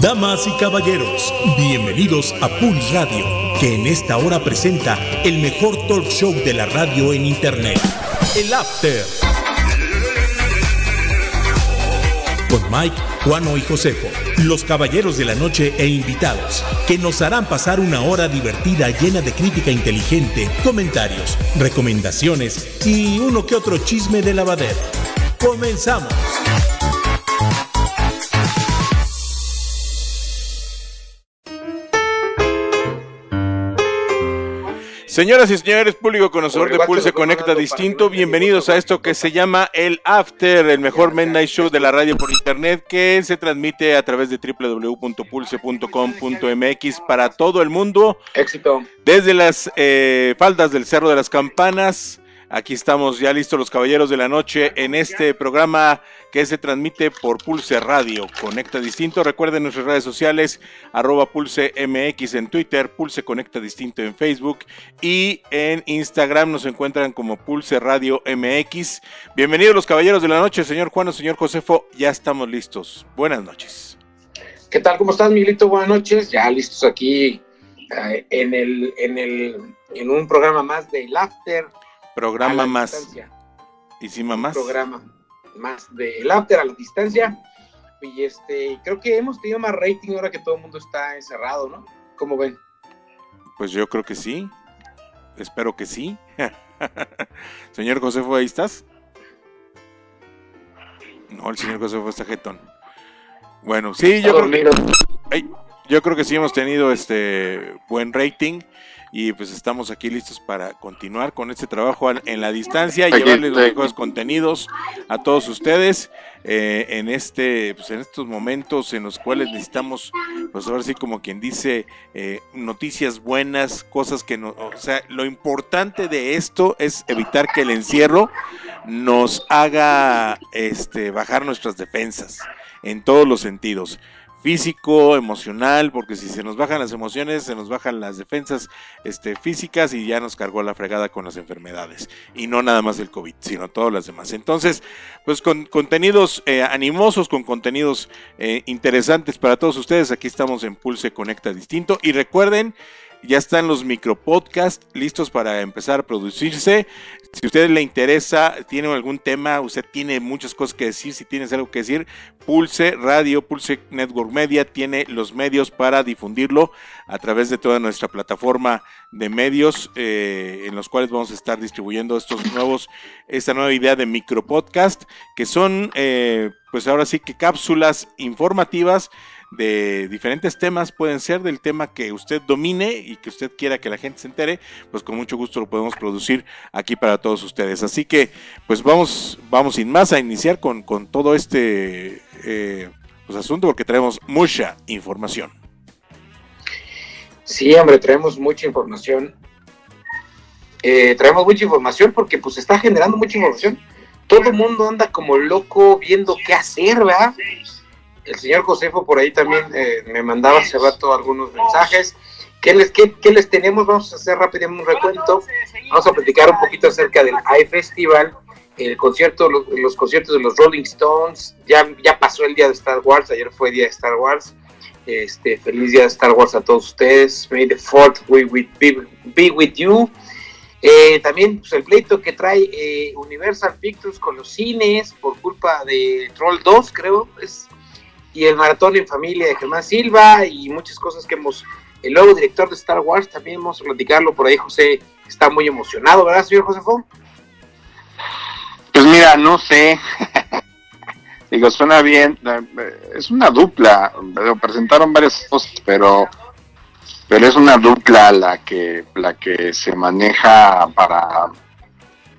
Damas y caballeros, bienvenidos a Pulse Radio, que en esta hora presenta el mejor talk show de la radio en Internet, el After. Con Mike, Juano y Josefo, los caballeros de la noche e invitados, que nos harán pasar una hora divertida llena de crítica inteligente, comentarios, recomendaciones y uno que otro chisme de lavadero. ¡Comenzamos! Señoras y señores, público conocedor de Pulse Conecta Distinto, bienvenidos a esto que se llama el After, el mejor Midnight Show de la radio por internet que se transmite a través de www.pulse.com.mx para todo el mundo. Éxito. Desde las eh, faldas del Cerro de las Campanas Aquí estamos ya listos los caballeros de la noche en este programa que se transmite por Pulse Radio. Conecta Distinto. Recuerden nuestras redes sociales, arroba Pulse MX en Twitter, Pulse Conecta Distinto en Facebook y en Instagram nos encuentran como Pulse Radio MX. Bienvenidos los caballeros de la noche, señor Juan o señor Josefo. Ya estamos listos. Buenas noches. ¿Qué tal? ¿Cómo estás, Miguelito? Buenas noches. Ya listos aquí eh, en, el, en, el, en un programa más de Laughter Programa más. ¿Y si más? Programa más del after a la distancia. Y este, creo que hemos tenido más rating ahora que todo el mundo está encerrado, ¿no? ¿Cómo ven? Pues yo creo que sí. Espero que sí. señor Josefo, ¿ahí estás? No, el señor Josefo está jetón. Bueno, sí, yo creo, yo creo que sí hemos tenido este buen rating y pues estamos aquí listos para continuar con este trabajo en la distancia y llevarles los mejores contenidos a todos ustedes eh, en este pues en estos momentos en los cuales necesitamos pues ahora sí como quien dice eh, noticias buenas cosas que no o sea lo importante de esto es evitar que el encierro nos haga este bajar nuestras defensas en todos los sentidos físico, emocional, porque si se nos bajan las emociones, se nos bajan las defensas este, físicas y ya nos cargó la fregada con las enfermedades. Y no nada más el COVID, sino todas las demás. Entonces, pues con contenidos eh, animosos, con contenidos eh, interesantes para todos ustedes, aquí estamos en Pulse Conecta Distinto. Y recuerden, ya están los micropodcasts listos para empezar a producirse. Si a usted le interesa, tiene algún tema, usted tiene muchas cosas que decir, si tienes algo que decir, Pulse Radio, Pulse Network Media tiene los medios para difundirlo a través de toda nuestra plataforma de medios eh, en los cuales vamos a estar distribuyendo estos nuevos, esta nueva idea de micropodcast, que son eh, pues ahora sí que cápsulas informativas de diferentes temas, pueden ser del tema que usted domine y que usted quiera que la gente se entere, pues con mucho gusto lo podemos producir aquí para todos ustedes. Así que, pues vamos, vamos sin más a iniciar con, con todo este eh, pues, asunto porque traemos mucha información. Sí, hombre, traemos mucha información. Eh, traemos mucha información porque pues está generando mucha información. Todo el mundo anda como loco viendo qué hacer, ¿verdad? El señor Josefo por ahí también eh, me mandaba hace rato algunos mensajes. ¿Qué les, qué, les tenemos? Vamos a hacer rápidamente un recuento. Vamos a platicar un poquito acerca del iFestival, el concierto, los, conciertos de los Rolling Stones. Ya, ya pasó el día de Star Wars, ayer fue día de Star Wars. Este, feliz día de Star Wars a todos ustedes. May the fourth be with, be, with you. Eh, también pues, el pleito que trae eh, Universal Pictures con los cines por culpa de Troll 2, creo, es y el maratón en familia de Germán Silva y muchas cosas que hemos, el nuevo director de Star Wars, también vamos a platicarlo por ahí, José está muy emocionado, ¿verdad, señor Josefo? Pues mira, no sé, digo, suena bien, es una dupla, presentaron varias cosas, pero pero es una dupla la que la que se maneja para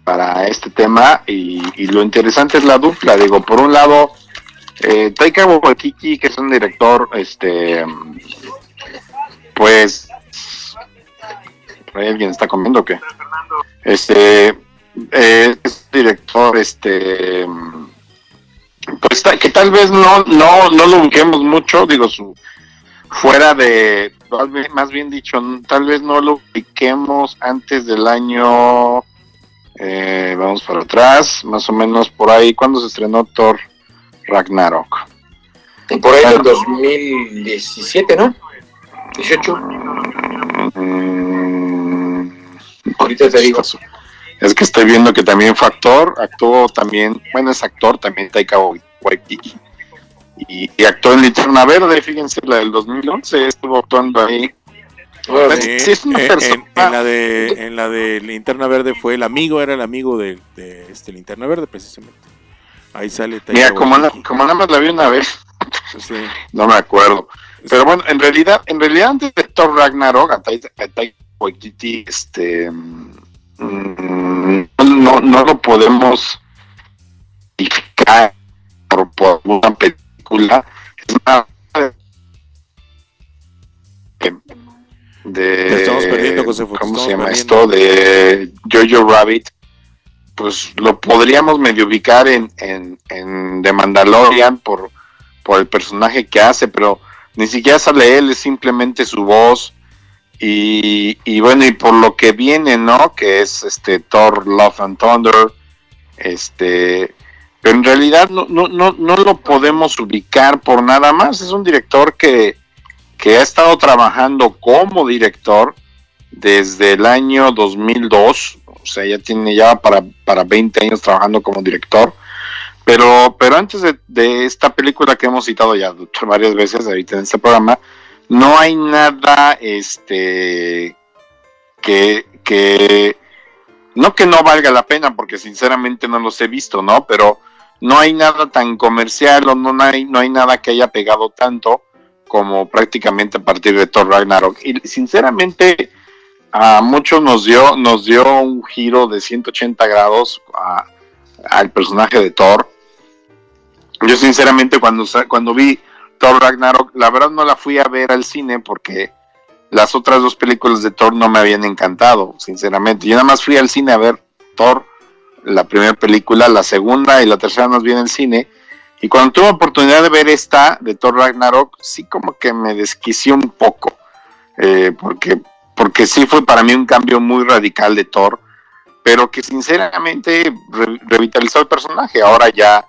para este tema y lo interesante es la dupla, digo, por un lado eh, Taika Waititi, que es un director, este, pues, ¿alguien está comiendo qué? Este, eh, es director, este, pues que tal vez no, no, no lo ubiquemos mucho, digo, su, fuera de, más bien dicho, tal vez no lo ubiquemos antes del año, eh, vamos para atrás, más o menos por ahí, cuando se estrenó Thor Ragnarok. Por ahí en 2017, ¿no? 18. Mm, Ahorita te digo. Es que estoy viendo que también fue actor, actuó también, bueno, es actor también Taika Waititi. Y, y actuó en Linterna Verde, fíjense, la del 2011, estuvo actuando ahí. sí, es una en, en, la de en la de Linterna Verde fue el amigo, era el amigo de, de este Linterna Verde precisamente. Ahí sale Taika Mira, como, como nada más la vi una vez. No me acuerdo. Pero bueno, en realidad, en realidad antes de Thor Ragnarok, a Taika Waititi, este mm, no, no lo podemos por, por una película. Es una de, estamos perdiendo, ¿cómo se llama esto? De Jojo Rabbit pues lo podríamos medio ubicar en, en, en The Mandalorian por, por el personaje que hace, pero ni siquiera sale él, es simplemente su voz. Y, y, bueno, y por lo que viene, ¿no? Que es este Thor Love and Thunder. Este. Pero en realidad no, no, no, no lo podemos ubicar por nada más. Es un director que, que ha estado trabajando como director desde el año 2002. O sea, ya tiene ya para, para 20 años trabajando como director. Pero, pero antes de, esta película que hemos citado ya varias veces ahorita en este programa, no hay nada este que, que no que no valga la pena, porque sinceramente no los he visto, ¿no? Pero no hay nada tan comercial o no hay, no hay nada que haya pegado tanto como prácticamente a partir de Thor Ragnarok. Y sinceramente a muchos nos dio, nos dio un giro de 180 grados al personaje de Thor. Yo sinceramente cuando, cuando vi Thor Ragnarok, la verdad no la fui a ver al cine porque las otras dos películas de Thor no me habían encantado, sinceramente. Yo nada más fui al cine a ver Thor, la primera película, la segunda y la tercera nos viene al cine. Y cuando tuve oportunidad de ver esta de Thor Ragnarok, sí como que me desquició un poco. Eh, porque, porque sí fue para mí un cambio muy radical de Thor, pero que sinceramente revitalizó el personaje. Ahora ya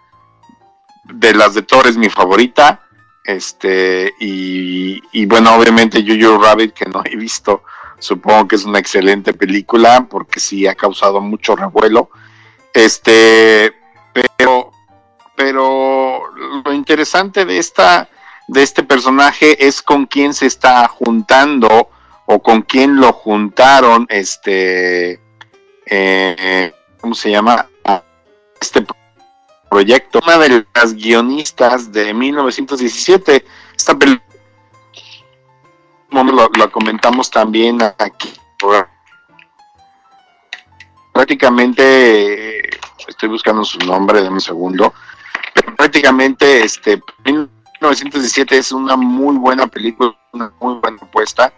de las de Thor es mi favorita. Este, y, bueno, obviamente Jojo Rabbit, que no he visto, supongo que es una excelente película, porque sí ha causado mucho revuelo. Este, pero, pero lo interesante de esta, de este personaje es con quién se está juntando o con quién lo juntaron, este, eh, ¿cómo se llama? Este proyecto, una de las guionistas de 1917. Esta película lo, comentamos también aquí. Prácticamente, estoy buscando su nombre, de un segundo. Pero prácticamente, este, 1917 es una muy buena película, una muy buena apuesta,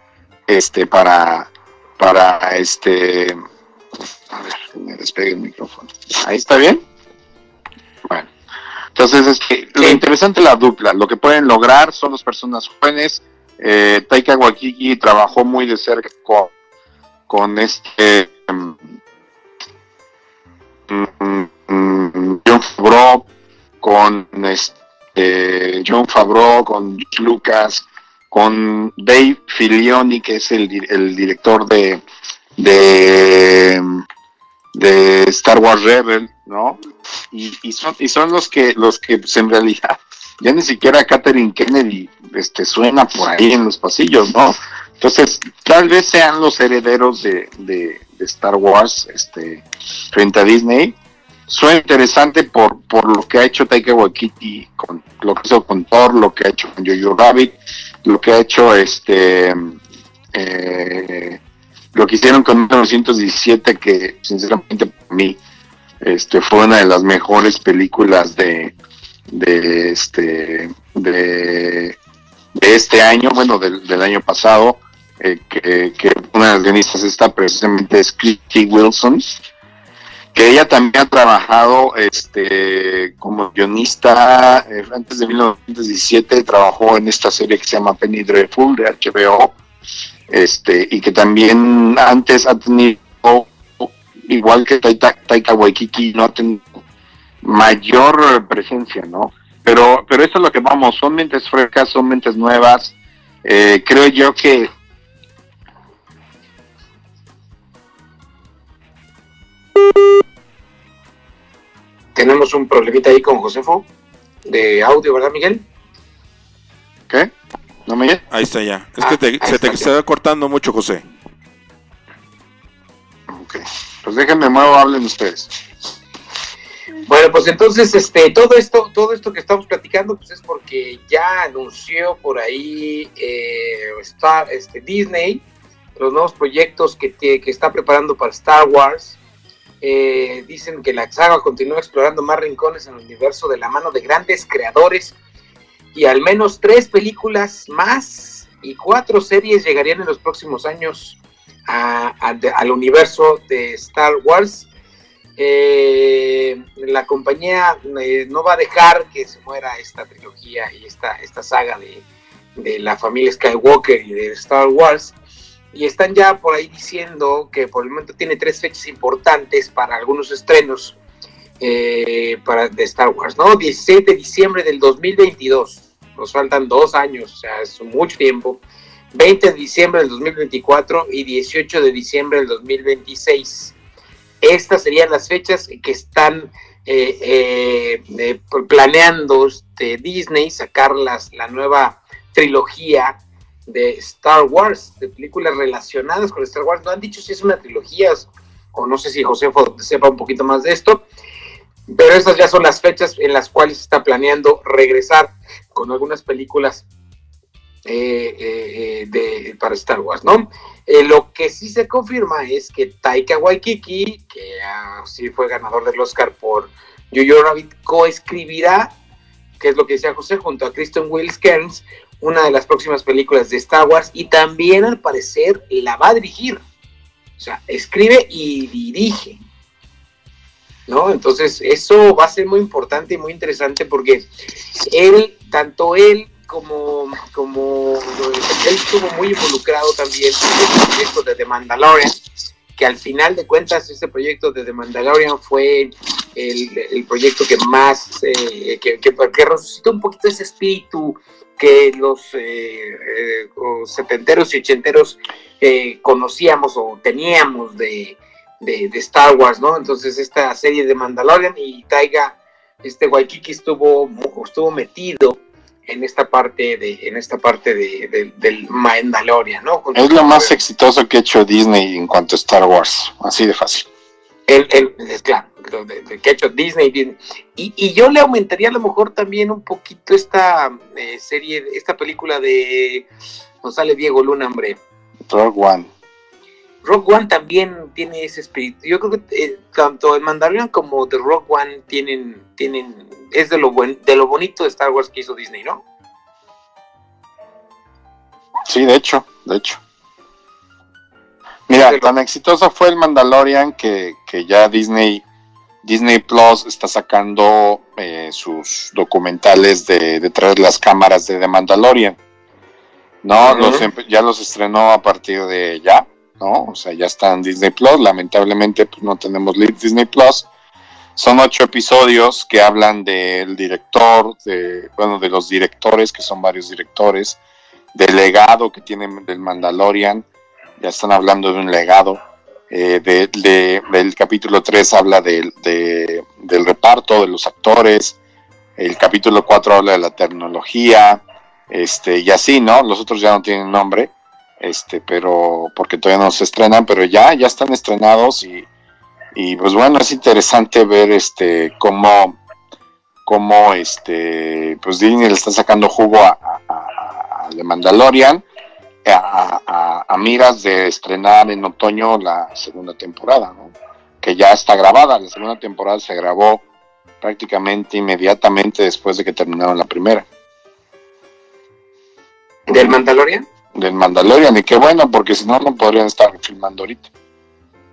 este, para, para, este, a ver, me despegue el micrófono. Ahí está bien. Bueno, entonces es que lo interesante es la dupla, lo que pueden lograr son las personas jóvenes. Eh, Taika Waititi trabajó muy de cerca con, con este um, John Favreau, con este John Favreau, con Lucas, con Dave Filioni, que es el, el director de, de Star Wars Rebel, ¿no? Y, son, y son los que, los que pues, en realidad ya ni siquiera Catherine Kennedy este, suena por ahí en los pasillos, ¿no? Entonces, tal vez sean los herederos de, de, Star Wars este, frente a Disney. Suena interesante por, por lo que ha hecho Taika Waititi, con lo que hizo con Thor, lo que ha hecho con Jojo Rabbit, lo que ha hecho este eh, lo que hicieron con 1917, que sinceramente para mí este, fue una de las mejores películas de, de este de, este año, bueno, del, año pasado, eh, que, una de las guionistas está precisamente es Christy Wilson, que ella también ha trabajado este como guionista eh, antes de 1917 trabajó en esta serie que se llama Penny Dreadful de HBO este y que también antes ha tenido igual que Taika, Waikiki no ha tenido mayor presencia no pero, pero eso es lo que vamos, son mentes frescas, son mentes nuevas. Eh, creo yo que Tenemos un problemita ahí con Josefo de audio, ¿verdad, Miguel? ¿Qué? ¿No me Ahí está ya. Es que ah, se te está cortando mucho, José. Ok. Pues déjenme muevo, hablen ustedes. Bueno, pues entonces, este, todo esto, todo esto que estamos platicando, pues es porque ya anunció por ahí eh, este, Disney los nuevos proyectos que, que está preparando para Star Wars. Eh, dicen que la saga continúa explorando más rincones en el universo de la mano de grandes creadores y al menos tres películas más y cuatro series llegarían en los próximos años al universo de Star Wars. Eh, la compañía eh, no va a dejar que se muera esta trilogía y esta, saga de la familia Skywalker y de Star Wars y están ya por ahí diciendo que por el momento tiene tres fechas importantes para algunos estrenos eh, para, de Star Wars, ¿no? 16 de diciembre del 2022, nos faltan dos años, o sea, es mucho tiempo. 20 de diciembre del 2024 y 18 de diciembre del 2026. Estas serían las fechas que están eh, eh, planeando este, Disney sacar la nueva trilogía de Star Wars, de películas relacionadas con Star Wars. No han dicho si es una trilogía o no sé si José sepa un poquito más de esto, pero esas ya son las fechas en las cuales está planeando regresar con algunas películas eh, eh, de, para Star Wars, ¿no? Eh, lo que sí se confirma es que Taika Waikiki, que sí fue ganador del Oscar por Jojo Rabbit, coescribirá, que es lo que decía José, junto a Kristen Wills Cairns, una de las próximas películas de Star Wars y también al parecer la va a dirigir. O sea, escribe y dirige. ¿No? Entonces, eso va a ser muy importante y muy interesante porque él, tanto él como, como él estuvo muy involucrado también en el proyecto de The Mandalorian, que al final de cuentas este proyecto de The Mandalorian fue el, proyecto que más, eh, que, que, que resucitó un poquito ese espíritu que los eh, eh, setenteros y ochenteros eh, conocíamos o teníamos de, Star Wars, ¿no? Entonces esta serie de Mandalorian y Taiga, este Waikiki estuvo, estuvo metido en esta parte de en esta parte de, del Mandalorian, ¿no? es lo más exitoso que ha hecho Disney en cuanto a Star Wars, así de fácil. El, el, es claro, de, que ha hecho Disney. Y, y, yo le aumentaría a lo mejor también un poquito esta eh, serie, esta película de. Sale Diego Luna, hombre. Rogue One. Rogue One también tiene ese espíritu. Yo creo que eh, tanto el Mandalorian como The Rogue One tienen, tienen, es de lo buen, de lo bonito de Star Wars que hizo Disney, ¿no? Sí, de hecho, de hecho. Mira, tan exitoso fue el Mandalorian que, que ya Disney Disney Plus está sacando eh, sus documentales de detrás de las cámaras de The Mandalorian. No, los, ya los estrenó a partir de ya, ¿no? O sea, ya están en Disney Plus. Lamentablemente, pues no tenemos Disney Plus. Son ocho episodios que hablan del director, de, bueno, de los directores, que son varios directores, del legado que tienen del Mandalorian. Ya están hablando de un legado eh, del capítulo 3 habla del reparto, de los actores, el capítulo 4 habla de la tecnología, este, y así, ¿no? Los otros ya no tienen nombre, este, pero porque todavía no se estrenan, pero ya, ya están estrenados y, y pues bueno, es interesante ver este cómo, cómo este, pues Disney le está sacando jugo a, a, a The Mandalorian a, miras de estrenar en otoño la segunda temporada, ¿no? que ya está grabada. La segunda temporada se grabó prácticamente inmediatamente después de que terminaron la primera. ¿Del Mandalorian? Del Mandalorian, y qué bueno, porque si no, no podrían estar filmando ahorita.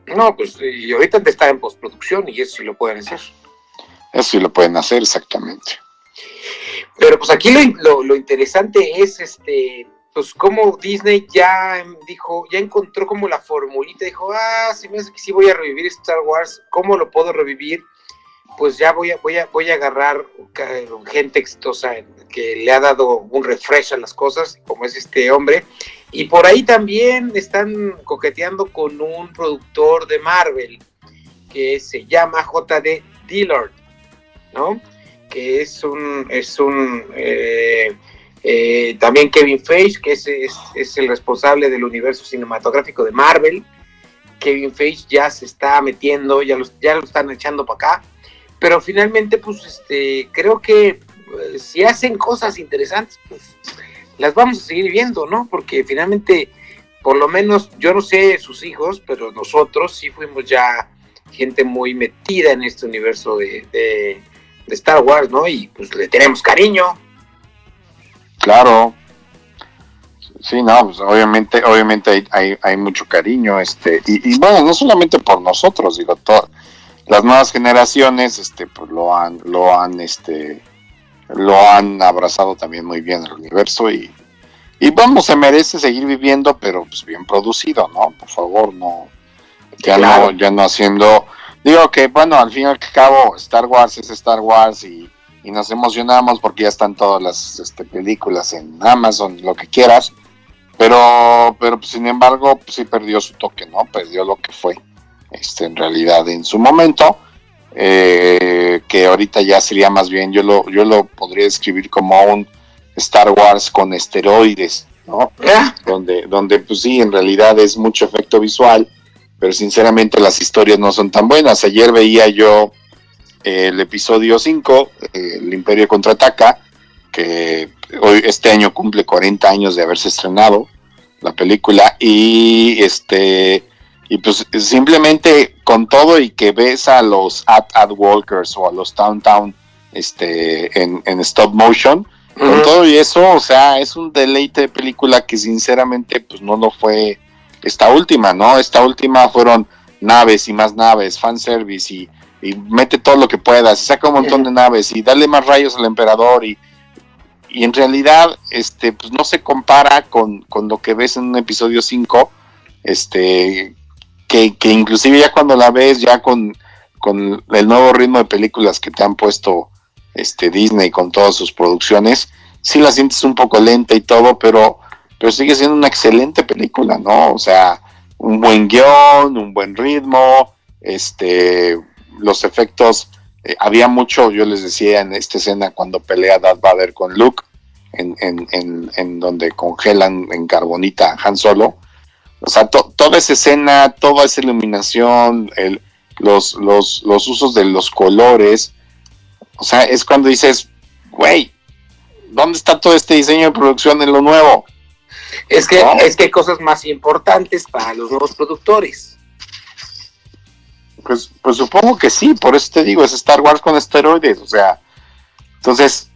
No, pues y ahorita está en postproducción y eso sí lo pueden hacer. Eso sí lo pueden hacer, exactamente. Pero pues aquí lo, lo interesante es este pues como Disney ya dijo, ya encontró como la formulita, dijo, ah, si me hace que sí voy a revivir Star Wars, ¿cómo lo puedo revivir? pues ya voy a, voy a, voy a agarrar gente exitosa que le ha dado un refresh a las cosas, como es este hombre. Y por ahí también están coqueteando con un productor de Marvel que se llama JD Dillard, ¿no? Que es un, es un eh, eh, también Kevin Feige, que es, es, el responsable del universo cinematográfico de Marvel. Kevin Feige ya se está metiendo, ya, ya lo están echando para acá. Pero finalmente, pues, este, creo que pues, si hacen cosas interesantes, pues las vamos a seguir viendo, ¿no? Porque finalmente, por lo menos, yo no sé sus hijos, pero nosotros sí fuimos ya gente muy metida en este universo de, de, Star Wars, ¿no? Y pues le tenemos cariño. Claro. Sí, no, pues obviamente, obviamente hay, hay, hay mucho cariño, este, y, y, bueno, no solamente por nosotros, digo, todo, las nuevas generaciones, este, pues lo han, lo han, este, lo han abrazado también muy bien el universo y, y vamos, se merece seguir viviendo, pero pues bien producido, ¿no? Por favor, no, ya no, ya no haciendo, digo que bueno, al fin y al cabo Star Wars es Star Wars y, nos emocionamos porque ya están todas las este, películas en Amazon, lo que quieras, pero, pero sin embargo, pues, sí perdió su toque, ¿no? Perdió lo que fue, este, en realidad en su momento, eh, que ahorita ya sería más bien, yo lo, yo lo podría describir como un Star Wars con esteroides, ¿no? Ah. Donde, donde pues sí, en realidad es mucho efecto visual, pero sinceramente las historias no son tan buenas. Ayer veía yo el episodio 5, eh, El Imperio Contraataca, que hoy este año cumple 40 años de haberse estrenado la película y este y pues simplemente con todo y que ves a los ad, ad walkers o a los town town este en, en stop motion con todo y eso o sea es un deleite de película que sinceramente pues no lo fue esta última, ¿no? Esta última fueron naves y más naves, fanservice y, y mete todo lo que puedas, saca un montón de naves y dale más rayos al emperador y, y en realidad este pues no se compara con, lo que ves en un episodio 5, este que, que, inclusive ya cuando la ves ya con, con el nuevo ritmo de películas que te han puesto este Disney con todas sus producciones, sí la sientes un poco lenta y todo, pero pero sigue siendo una excelente película, ¿no? O sea, un buen guion, un buen ritmo, este, los efectos, eh, había mucho, yo les decía en esta escena cuando pelea Darth Vader con Luke, en, en, en, en donde congelan en carbonita Han Solo, o sea, toda esa escena, toda esa iluminación, el, los, los, los usos de los colores, o sea, es cuando dices, güey, ¿dónde está todo este diseño de producción en lo nuevo? Es que, es que hay cosas más importantes para los nuevos productores. Pues, pues supongo que sí, por eso te digo, es Star Wars con esteroides, o sea, entonces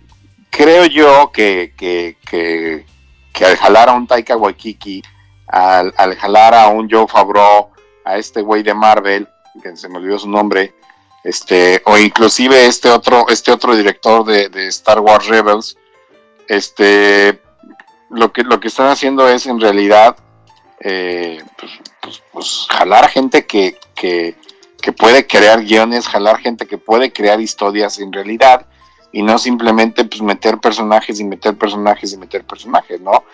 creo yo que, que, que, al jalar a un Taika Waikiki, al, jalar a un Joe Favreau, a este güey de Marvel, que se me olvidó su nombre, este, o inclusive este otro, este otro director de, Star Wars Rebels, este, lo que, lo que están haciendo es en realidad eh, pues, pues, pues, jalar gente que, puede crear guiones, jalar gente que puede crear historias en realidad y no simplemente pues meter personajes y meter personajes y meter personajes, ¿no?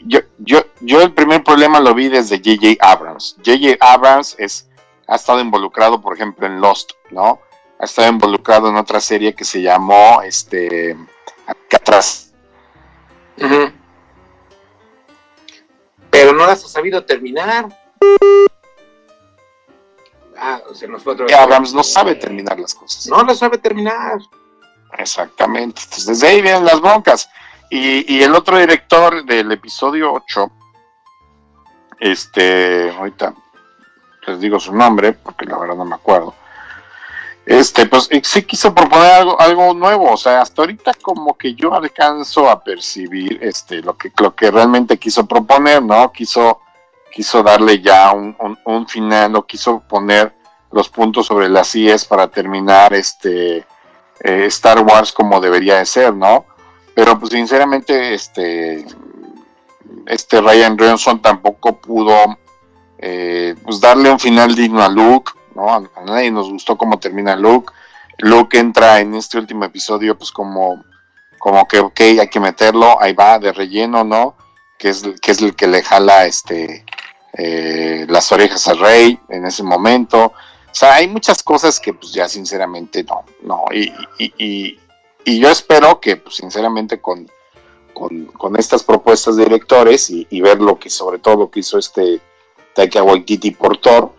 yo, yo, yo el primer problema lo vi desde J.J. Abrams. J.J. Abrams es, ha estado involucrado, por ejemplo, en Lost, ¿no? Ha estado involucrado en otra serie que se llamó, este, pero no las ha sabido terminar. Ah, se nos fue otro. Abrams no sabe terminar las cosas. No las sabe terminar. Exactamente. Entonces, desde ahí vienen las broncas. Y, y el otro director del episodio 8, este, ahorita les digo su nombre, porque la verdad no me acuerdo este, pues sí quiso proponer algo, algo nuevo, o sea, hasta ahorita como que yo alcanzo a percibir este, lo que, lo que realmente quiso proponer, ¿no? Quiso, quiso darle ya un, un, final, o quiso poner los puntos sobre las IES para terminar este eh, Star Wars como debería de ser, ¿no? Pero pues sinceramente, este, este Ryan Johnson tampoco pudo eh, pues darle un final digno a Luke, ¿no? A, nadie nos gustó cómo termina Luke. Luke entra en este último episodio pues como, como que, ok, hay que meterlo, ahí va, de relleno, ¿no? Que es, que es el que le jala este, eh, las orejas al rey en ese momento. O sea, hay muchas cosas que pues ya sinceramente no, no. Y, y, yo espero que pues sinceramente con, con, estas propuestas de directores y, ver lo que sobre todo lo que hizo este Taika Waititi por Thor,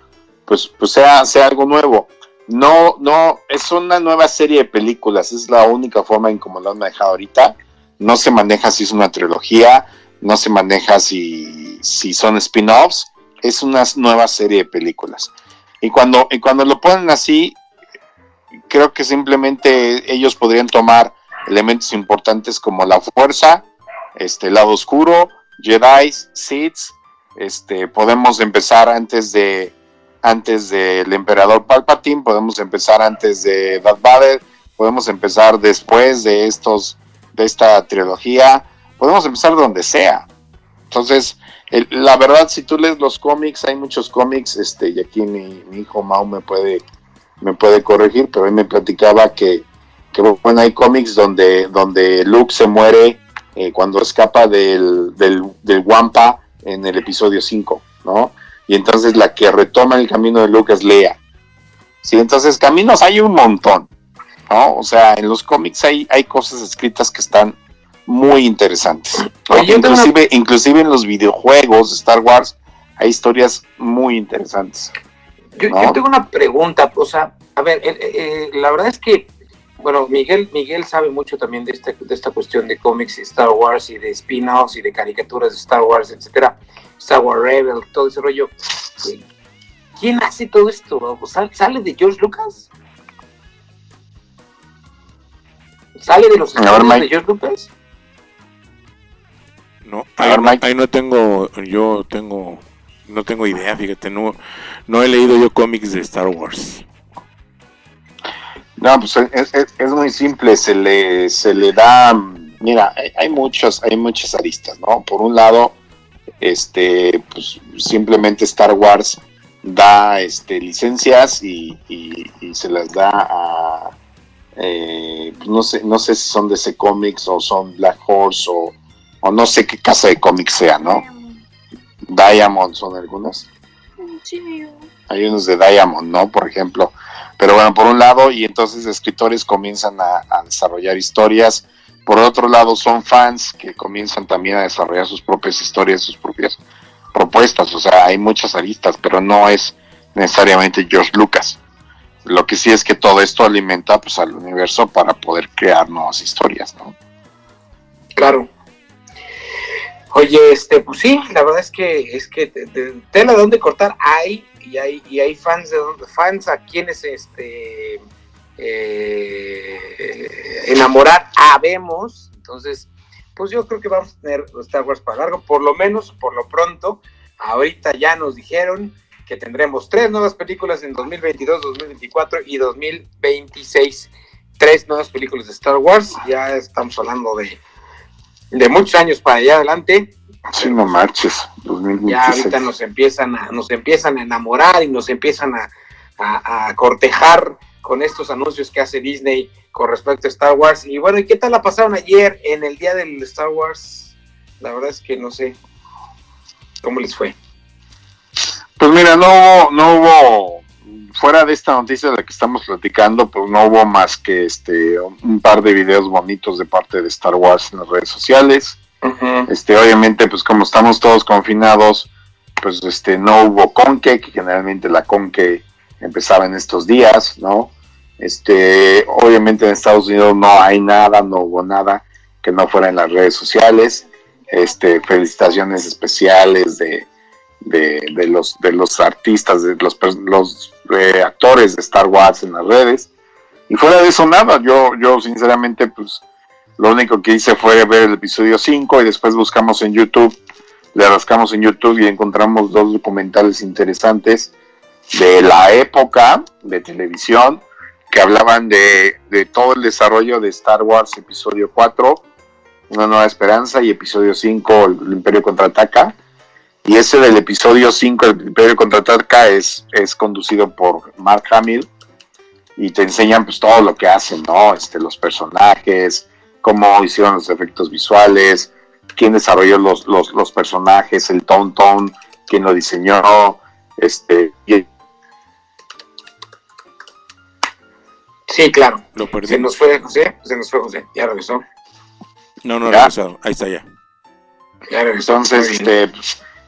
pues, pues sea, sea algo nuevo. No, no, es una nueva serie de películas, es la única forma en cómo lo han manejado ahorita. No se maneja si es una trilogía, no se maneja si, si son spin-offs, es una nueva serie de películas. Y cuando, y cuando lo ponen así, creo que simplemente ellos podrían tomar elementos importantes como la fuerza, este lado oscuro, Jedi, Sith, este, podemos empezar antes de antes del emperador Palpatine, podemos empezar antes de Darth Vader, podemos empezar después de estos de esta trilogía, podemos empezar donde sea. Entonces, la verdad, si tú lees los cómics, hay muchos cómics, este, y aquí mi, hijo Mau me puede, me puede corregir, pero él me platicaba que, que bueno, hay cómics donde, donde Luke se muere eh, cuando escapa del, del, del Wampa en el episodio 5, ¿no? Y entonces la que retoma el camino de Luke es Lea. Sí, entonces caminos hay un montón, ¿no? O sea, en los cómics hay, hay cosas escritas que están muy interesantes. Inclusive, inclusive en los videojuegos de Star Wars hay historias muy interesantes. Yo, tengo una pregunta, o sea, a ver, eh, eh, la verdad es que, bueno, Miguel, Miguel sabe mucho también de esta, de esta cuestión de cómics y Star Wars y de spin-offs y de caricaturas de Star Wars, etcétera, Star Wars Rebel, todo ese rollo. ¿Quién hace todo esto? ¿Sale de George Lucas? ¿Sale de los de George Lucas? No, ahí, no tengo, yo tengo, no tengo idea, fíjate, no, no he leído yo cómics de Star Wars. No, pues es, muy simple, se le, se le da, mira, hay, muchos, hay muchas aristas, ¿no? Por un lado, este, pues simplemente Star Wars da este, licencias y, se las da a, eh, pues no sé, no sé si son de ese cómics o son Black Horse o o no sé qué casa de cómics sea, ¿no? Diamond son algunas. Sí. Hay unos de Diamond, ¿no? Por ejemplo. Pero bueno, por un lado, y entonces escritores comienzan a, desarrollar historias. Por otro lado, son fans que comienzan también a desarrollar sus propias historias, sus propias propuestas. O sea, hay muchas aristas, pero no es necesariamente George Lucas. Lo que sí es que todo esto alimenta pues, al universo para poder crear nuevas historias, ¿no? Claro. Oye, este, pues sí, la verdad es que es que tela de dónde cortar hay y hay y hay fans de fans a quienes este eh, enamorar habemos, entonces pues yo creo que vamos a tener Star Wars para largo, por lo menos por lo pronto. Ahorita ya nos dijeron que tendremos tres nuevas películas en 2022, 2024 y 2026. Tres nuevas películas de Star Wars. Ya estamos hablando de de muchos años para allá adelante. Sí, no marches. Ya ahorita nos empiezan a, nos empiezan a enamorar y nos empiezan a, cortejar con estos anuncios que hace Disney con respecto a Star Wars. Y bueno, ¿y qué tal la pasaron ayer en el día del Star Wars? La verdad es que no sé cómo les fue. Pues mira, no, no hubo fuera de esta noticia de la que estamos platicando, pues no hubo más que este un par de videos bonitos de parte de Star Wars en las redes sociales. Este, obviamente, pues como estamos todos confinados, pues este no hubo conque, que generalmente la conque empezaba en estos días, ¿no? Este, obviamente en Estados Unidos no hay nada, no hubo nada que no fuera en las redes sociales. Este, felicitaciones especiales de, de, los, de los artistas, de los, los eh, actores de Star Wars en las redes. Y fuera de eso nada, yo, yo sinceramente pues lo único que hice fue ver el episodio 5 y después buscamos en YouTube, le rascamos en YouTube y encontramos dos documentales interesantes de la época de televisión que hablaban de, de todo el desarrollo de Star Wars episodio 4, Una Nueva Esperanza y episodio 5, El Imperio Contraataca y ese del episodio 5, el Imperio Contraataca, es, es conducido por Mark Hamill. y te enseñan pues todo lo que hacen, ¿no? Este, los personajes, cómo hicieron los efectos visuales, quién desarrolló los, los, los personajes, el tone tone, quién lo diseñó, este, Sí, claro. Lo Se nos fue José, se nos fue José, ya regresó. No, no ha regresado, ahí está ya. Ya regresó. Entonces, este,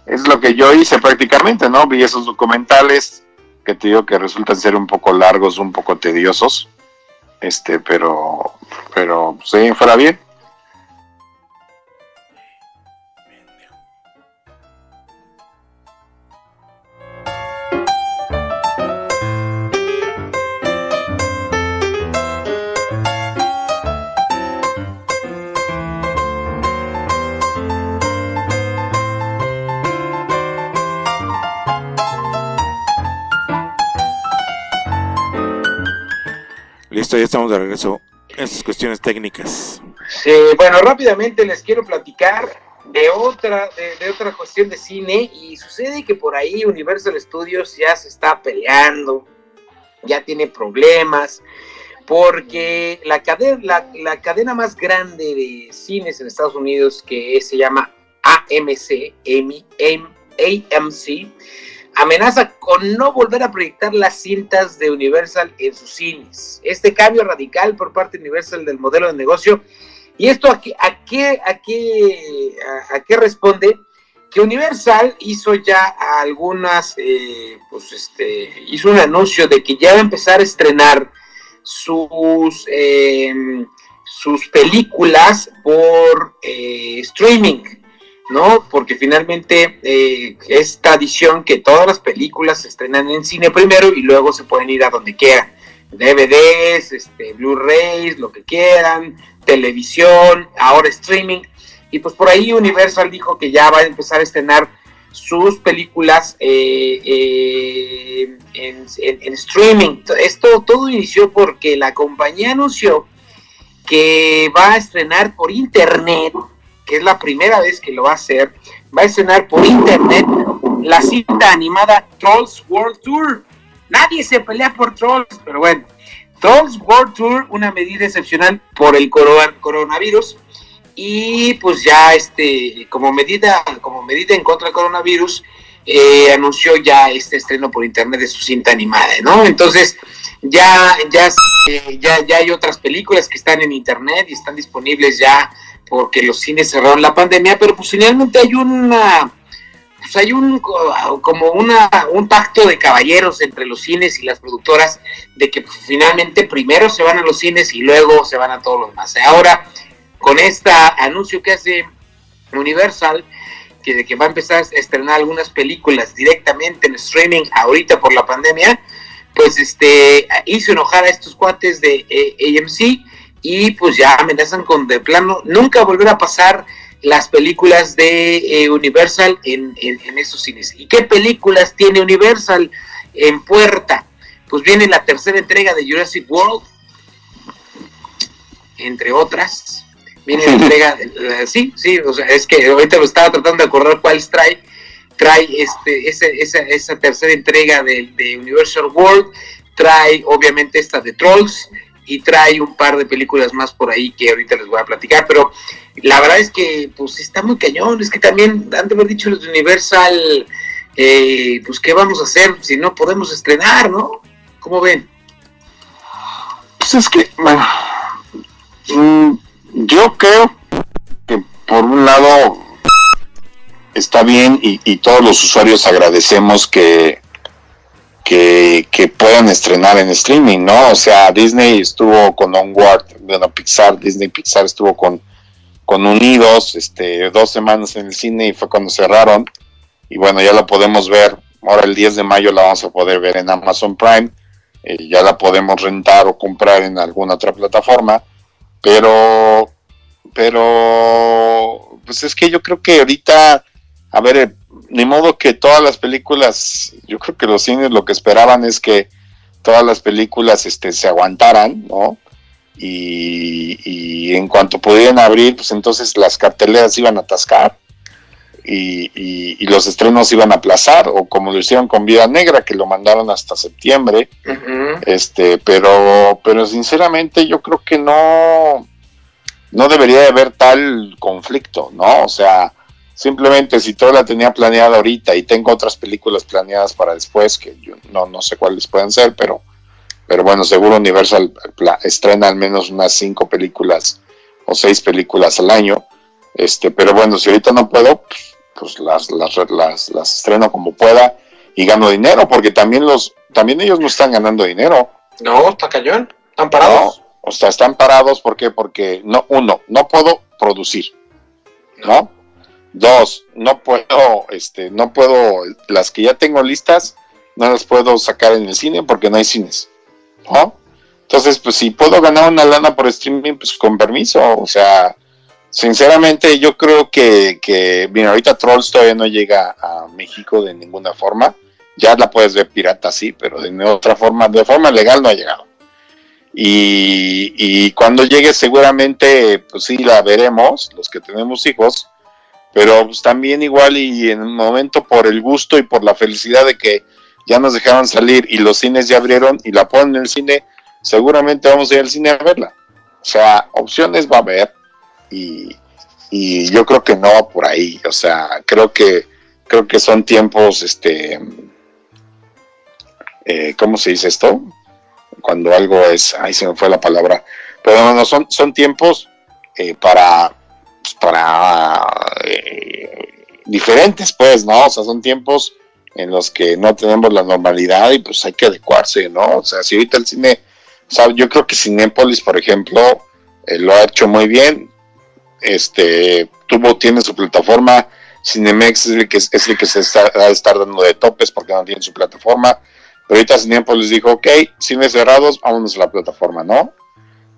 es lo que yo hice prácticamente, ¿no? Vi esos documentales que te digo que resultan ser un poco largos, un poco tediosos, este, pero, pero, sí, fuera bien. Ya estamos de regreso. Estas cuestiones técnicas. Sí, bueno, rápidamente les quiero platicar de otra, de, otra cuestión de cine y sucede que por ahí Universal Studios ya se está peleando, ya tiene problemas, porque la cadena, la, la cadena más grande de cines en Estados Unidos, que se llama AMC, AMC, amenaza con no volver a proyectar las cintas de Universal en sus cines. Este cambio radical por parte de Universal del modelo de negocio. ¿Y esto a qué, a qué, a qué, a, qué responde? Que Universal hizo ya algunas, eh, pues este, hizo un anuncio de que ya va a empezar a estrenar sus, eh, sus películas por eh, streaming. ¿No? Porque finalmente eh, esta edición que todas las películas se estrenan en cine primero y luego se pueden ir a donde quieran. DVDs, este, Blu-rays, lo que quieran, televisión, ahora streaming. Y pues por ahí Universal dijo que ya va a empezar a estrenar sus películas eh, eh, en, en, streaming. Esto todo inició porque la compañía anunció que va a estrenar por internet que es la primera vez que lo va a hacer, va a estrenar por internet la cinta animada Trolls World Tour. Nadie se pelea por Trolls, pero bueno, Trolls World Tour, una medida excepcional por el coronavirus y pues ya este como medida como medida en contra del coronavirus eh, anunció ya este estreno por internet de su cinta animada, ¿no? Entonces ya ya ya ya hay otras películas que están en internet y están disponibles ya porque los cines cerraron la pandemia, pero pues finalmente hay una, pues hay un como una, un pacto de caballeros entre los cines y las productoras de que pues, finalmente primero se van a los cines y luego se van a todos los demás. Ahora, con este anuncio que hace Universal, que de que va a empezar a estrenar algunas películas directamente en streaming ahorita por la pandemia, pues este hizo enojar a estos cuates de eh, AMC y pues ya amenazan con de plano nunca volver a pasar las películas de eh, Universal en, en, estos cines. ¿Y qué películas tiene Universal en puerta? Pues viene la tercera entrega de Jurassic World, entre otras. Viene la entrega, de, sí, sí, o sea, es que ahorita lo estaba tratando de acordar cuál trae. Trae este, esa, esa, esa tercera entrega de, de Universal World, trae obviamente esta de Trolls, y trae un par de películas más por ahí que ahorita les voy a platicar, pero la verdad es que pues está muy cañón, es que también han de haber dicho los de Universal, eh, pues qué vamos a hacer si no podemos estrenar, ¿no? ¿Cómo ven? Pues es que, bueno, mm, yo creo que por un lado está bien y, y todos los usuarios agradecemos que que, puedan estrenar en streaming, ¿no? O sea, Disney estuvo con Onward, bueno, Pixar, Disney Pixar estuvo con, con Unidos, este, dos semanas en el cine y fue cuando cerraron. Y bueno, ya la podemos ver, ahora el 10 de mayo la vamos a poder ver en Amazon Prime, eh, ya la podemos rentar o comprar en alguna otra plataforma, pero, pero, pues es que yo creo que ahorita, a ver, ni modo que todas las películas, yo creo que los cines lo que esperaban es que todas las películas este, se aguantaran, ¿no? Y, en cuanto pudieran abrir, pues entonces las carteleras iban a atascar. y, los estrenos iban a aplazar, o como lo hicieron con Vida Negra, que lo mandaron hasta septiembre. Este, pero, pero sinceramente yo creo que no, no debería de haber tal conflicto, ¿no? O sea, simplemente si todo la tenía planeada ahorita y tengo otras películas planeadas para después, que yo no, no sé cuáles pueden ser, pero, pero bueno, seguro Universal estrena al menos unas cinco películas o seis películas al año. Este, pero bueno, si ahorita no puedo, pues, pues las, las, las, las estreno como pueda y gano dinero, porque también los, también ellos no están ganando dinero. No, está cañón, están parados. o sea, están parados, ¿por qué? Porque no, uno, no puedo producir, ¿no? Dos, no puedo, este, no puedo, las que ya tengo listas, no las puedo sacar en el cine porque no hay cines, ¿no? Entonces, pues si puedo ganar una lana por streaming, pues con permiso, o sea, sinceramente yo creo que, que mira, ahorita Trolls todavía no llega a México de ninguna forma, ya la puedes ver pirata, sí, pero de otra forma, de forma legal no ha llegado. Y, y cuando llegue seguramente, pues sí, la veremos, los que tenemos hijos, pero pues también igual y en un momento por el gusto y por la felicidad de que ya nos dejaron salir y los cines ya abrieron y la ponen en el cine, seguramente vamos a ir al cine a verla. O sea, opciones va a haber y, y yo creo que no va por ahí. O sea, creo que creo que son tiempos, este, eh, ¿cómo se dice esto? Cuando algo es, ahí se me fue la palabra, pero no, son, son tiempos eh, para, para eh, diferentes, pues, ¿no? O sea, son tiempos en los que no tenemos la normalidad y pues hay que adecuarse, ¿no? O sea, si ahorita el cine, o yo creo que Cinépolis, por ejemplo, lo ha hecho muy bien, este, tuvo, tiene su plataforma, Cinemex es el que, es el que se está, a estar dando de topes porque no tiene su plataforma, pero ahorita Cinepolis dijo, ok, cines cerrados, vámonos a la plataforma, ¿no?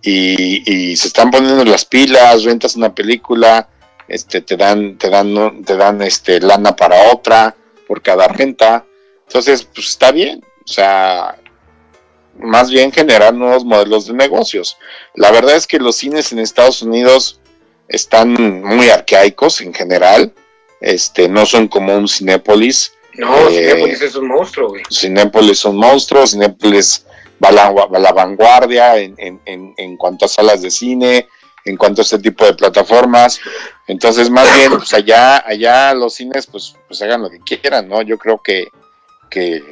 Y, se están poniendo las pilas, rentas una película, este, te dan, te dan, te dan este lana para otra por cada renta. Entonces, pues está bien. O sea, más bien generar nuevos modelos de negocios. La verdad es que los cines en Estados Unidos están muy arcaicos en general. Este, no son como un Cinépolis no, eh, Cinépolis es un monstruo, güey. Cinépolis es un monstruo, Cinépolis va a la, vanguardia en, en, en, cuanto a salas de cine, en cuanto a este tipo de plataformas. Entonces, más bien, pues allá, allá los cines, pues, pues hagan lo que quieran, ¿no? Yo creo que, que,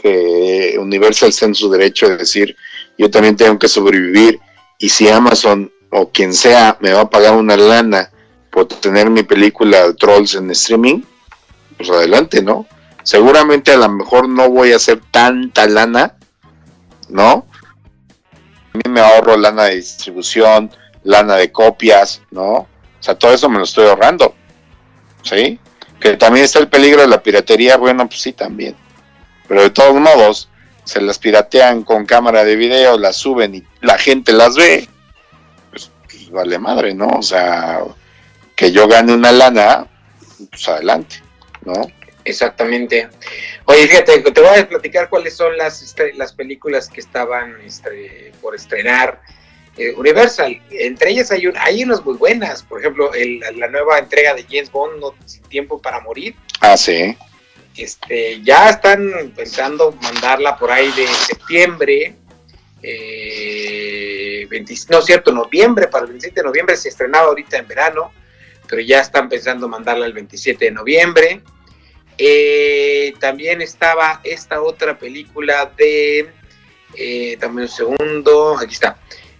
que Universal está en su derecho de decir, yo también tengo que sobrevivir, y si Amazon o quien sea me va a pagar una lana por tener mi película Trolls en streaming, pues adelante, ¿no? Seguramente a lo mejor no voy a hacer tanta lana, ¿no? A mí me ahorro lana de distribución, lana de copias, ¿no? O sea, todo eso me lo estoy ahorrando, ¿sí? Que también está el peligro de la piratería, bueno, pues sí, también. Pero de todos modos, se las piratean con cámara de video, las suben y la gente las ve, pues, pues vale madre, ¿no? O sea, que yo gane una lana, pues adelante. ¿no? Exactamente. Oye, fíjate, te voy a platicar cuáles son las, este, las películas que estaban este, por estrenar. Eh, Universal, entre ellas hay, un, hay unas muy buenas, por ejemplo, la nueva entrega de James Bond, No Sin Tiempo para Morir. Ah, sí. Este, ya están pensando mandarla por ahí de septiembre, eh, no es cierto, noviembre, para el 27 de noviembre se estrenaba ahorita en verano pero ya están pensando mandarla el 27 de noviembre. Eh, también estaba esta otra película de, eh, también un segundo, aquí está,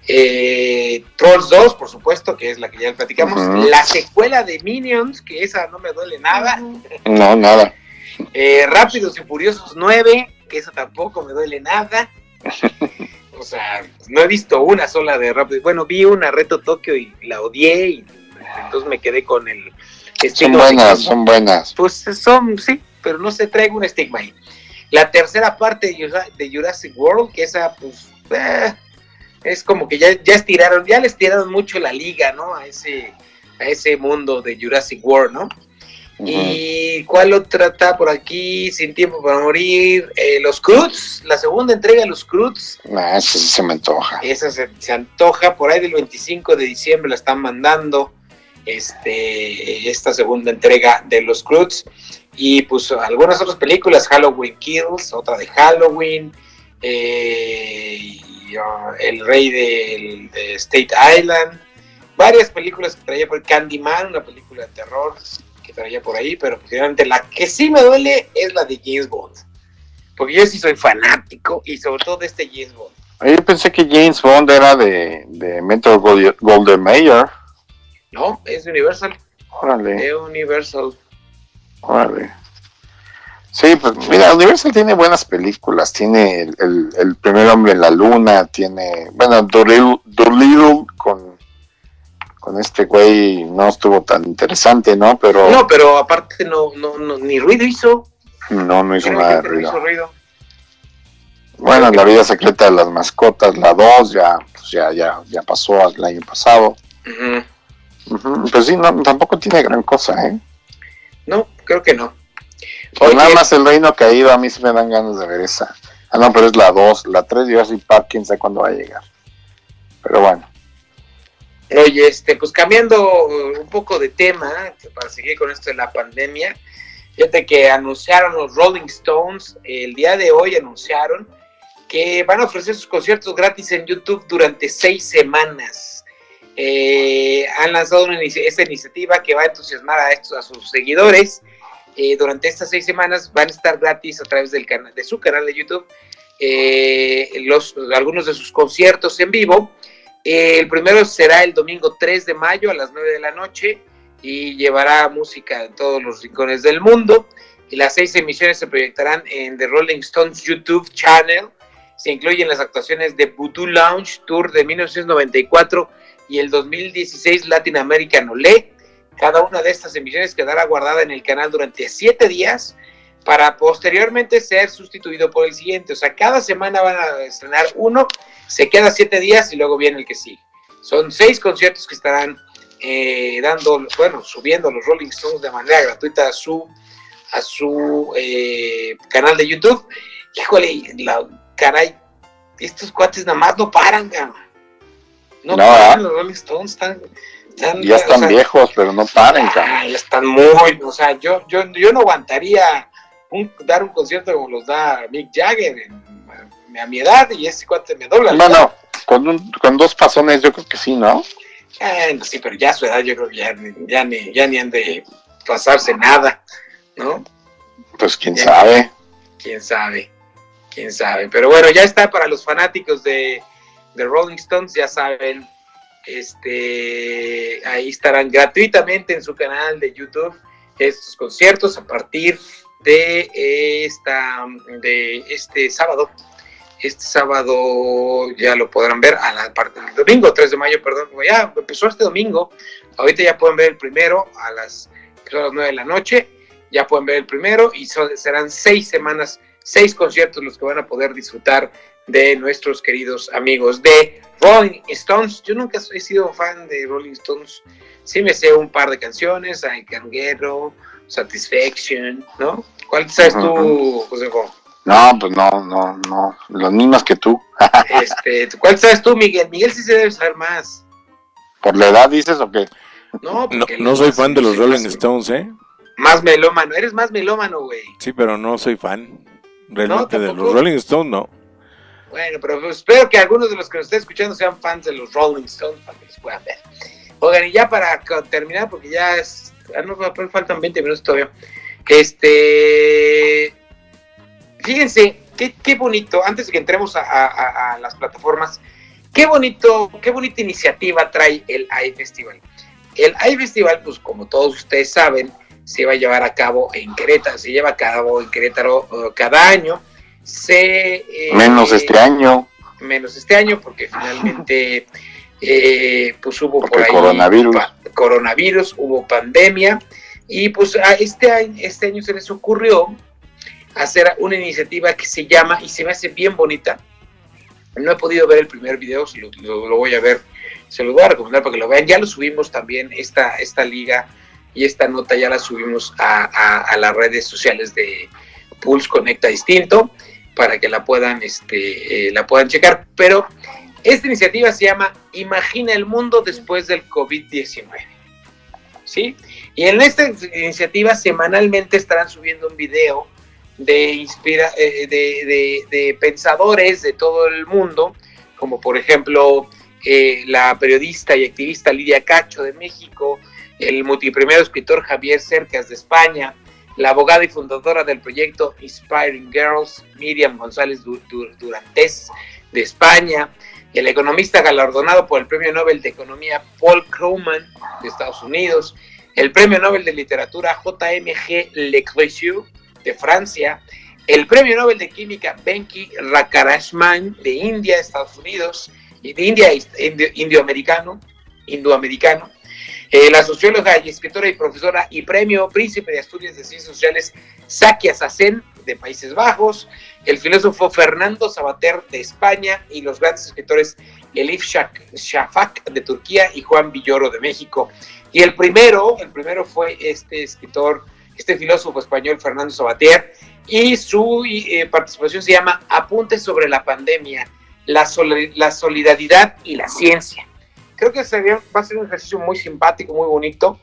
eh, Trolls 2, por supuesto, que es la que ya platicamos, la secuela de Minions, que esa no me duele nada. No, nada. Rápidos y Furiosos 9, que esa tampoco me duele nada. o sea, no he visto una sola de Rápidos. Bueno, vi una Reto Tokio y la odié y entonces me quedé con el Son buenas, son buenas. Pues son, sí, pero no se trae un estigma ahí. La tercera parte de Jurassic World, que esa, pues, eh, es como que ya, ya estiraron, ya les tiraron mucho la liga, ¿no? A ese, a ese mundo de Jurassic World, ¿no? ¿Y cuál otra está por aquí? Sin tiempo para morir. Eh, los Cruz, la segunda entrega de los Cruz. Ah, esa sí se me antoja. Esa se, se, antoja, por ahí del 25 de diciembre la están mandando. Este, esta segunda entrega de los Croods. Y pues algunas otras películas, Halloween Kills, otra de Halloween, eh, uh, El Rey de, de, State Island, varias películas que traía por Candyman, una película de terror que traía por ahí, pero finalmente la que sí me duele es la de James Bond. Porque yo sí soy fanático y sobre todo de este James Bond. Yo pensé que James Bond era de, de Metro Golden Mayer. No, es Universal. Órale. De Universal. Órale. Sí, pues mira, Universal tiene buenas películas. Tiene el, el, primer hombre en la luna, tiene, bueno, Doolittle con, con este güey no estuvo tan interesante, ¿no? Pero no, pero aparte no, no, no ni ruido hizo. No, no hizo nada de ruido. Bueno, La vida secreta de las mascotas, la 2, ya, pues ya, ya, ya pasó el año pasado. Pues sí, no, tampoco tiene gran cosa, ¿eh? No, creo que no. Pues nada más el reino caído, a mí sí me dan ganas de ver esa. Ah, no, pero es la 2, la 3 así Park, quién sabe cuándo va a llegar. Pero bueno. Oye, este, pues cambiando un poco de tema, para seguir con esto de la pandemia, fíjate que anunciaron los Rolling Stones, el día de hoy anunciaron que van a ofrecer sus conciertos gratis en YouTube durante seis semanas. Eh, han lanzado una, esta iniciativa que va a entusiasmar a, estos, a sus seguidores eh, durante estas seis semanas van a estar gratis a través del canal, de su canal de YouTube eh, los, algunos de sus conciertos en vivo. Eh, el primero será el domingo 3 de mayo a las 9 de la noche y llevará música en todos los rincones del mundo. Y las seis emisiones se proyectarán en The Rolling Stones YouTube Channel. Se incluyen las actuaciones de Voodoo Lounge Tour de 1994 y el 2016 Latin American Olé cada una de estas emisiones quedará guardada en el canal durante siete días para posteriormente ser sustituido por el siguiente. O sea, cada semana van a estrenar uno, se queda siete días y luego viene el que sigue. Son seis conciertos que estarán eh, dando, bueno, subiendo los Rolling Stones de manera gratuita a su, a su eh, canal de YouTube. Híjole, caray, estos cuates nada más no paran, no, paran los Rolling Stones, están ya están viejos, pero no paren, ya, ya están muy, o sea, yo, yo, yo no aguantaría dar un concierto como los da Mick Jagger a mi edad y ese cuate me dobla. No, no, con, con dos pasones yo creo que sí, ¿no? sí, pero ya a su edad yo creo que ya, ya, ni, ya ni han de pasarse nada, ¿no? Pues quién sabe. Quién sabe, quién sabe. Pero bueno, ya está para los fanáticos de, de Rolling Stones, ya saben, este, ahí estarán gratuitamente en su canal de YouTube estos conciertos a partir de esta de este sábado. Este sábado ya lo podrán ver a la parte del domingo, 3 de mayo, perdón, ya empezó este domingo. Ahorita ya pueden ver el primero a las, a las 9 de la noche. Ya pueden ver el primero y serán seis semanas, seis conciertos los que van a poder disfrutar de nuestros queridos amigos de Rolling Stones. Yo nunca he sido fan de Rolling Stones. Sí me sé un par de canciones, Ay Canguero, Satisfaction, ¿no? ¿Cuál sabes tú, José No, pues no, no, no, las mismas que tú. este, ¿Cuál sabes tú, Miguel? Miguel sí se debe saber más. ¿Por la edad dices o qué? No, no, soy fan de los Rolling Stones, ¿eh? Más melómano, eres más melómano, güey. Sí, pero no soy fan. Realmente de los Rolling Stones, no. Bueno, pero espero que algunos de los que nos estén escuchando sean fans de los Rolling Stones para que los puedan ver. Oigan, y ya para terminar, porque ya es, no, faltan 20 minutos todavía. Este, fíjense, qué, bonito, antes de que entremos a, las plataformas, qué bonito, qué bonita iniciativa trae el AI Festival. El AI Festival, pues como todos ustedes saben, se va a llevar a cabo en Querétaro, se lleva a cabo en Querétaro uh, cada año se... Eh, menos este año. Menos este año, porque finalmente eh, pues hubo por ahí coronavirus. coronavirus, hubo pandemia, y pues a este año, este año se les ocurrió hacer una iniciativa que se llama, y se me hace bien bonita, no he podido ver el primer video, lo, voy a ver, se lo voy a recomendar para que lo vean, ya lo subimos también, esta, esta liga y esta nota ya la subimos a, a las redes sociales de Pulse Conecta Distinto para que la puedan, este, eh, la puedan checar. Pero esta iniciativa se llama Imagina el mundo después del COVID-19. ¿sí? Y en esta iniciativa semanalmente estarán subiendo un video de, inspira eh, de, de, pensadores de todo el mundo, como por ejemplo eh, la periodista y activista Lidia Cacho de México, el multipremiado escritor Javier Cercas de España, la abogada y fundadora del proyecto Inspiring Girls, Miriam González Durantes de España, el economista galardonado por el Premio Nobel de Economía Paul Krugman de Estados Unidos, el Premio Nobel de Literatura JMG Le Creusot de Francia, el Premio Nobel de Química Benki Rakarashman de India, Estados Unidos, y de India indioamericano, indoamericano, eh, la socióloga y escritora y profesora y premio Príncipe de Estudios de Ciencias Sociales Sakia Sassen de Países Bajos, el filósofo Fernando Sabater de España y los grandes escritores Elif Shafak de Turquía y Juan Villoro de México. Y el primero, el primero fue este escritor, este filósofo español Fernando Sabater, y su eh, participación se llama Apuntes sobre la pandemia, la, la solidaridad y la ciencia. Creo que sería, va a ser un ejercicio muy simpático, muy bonito.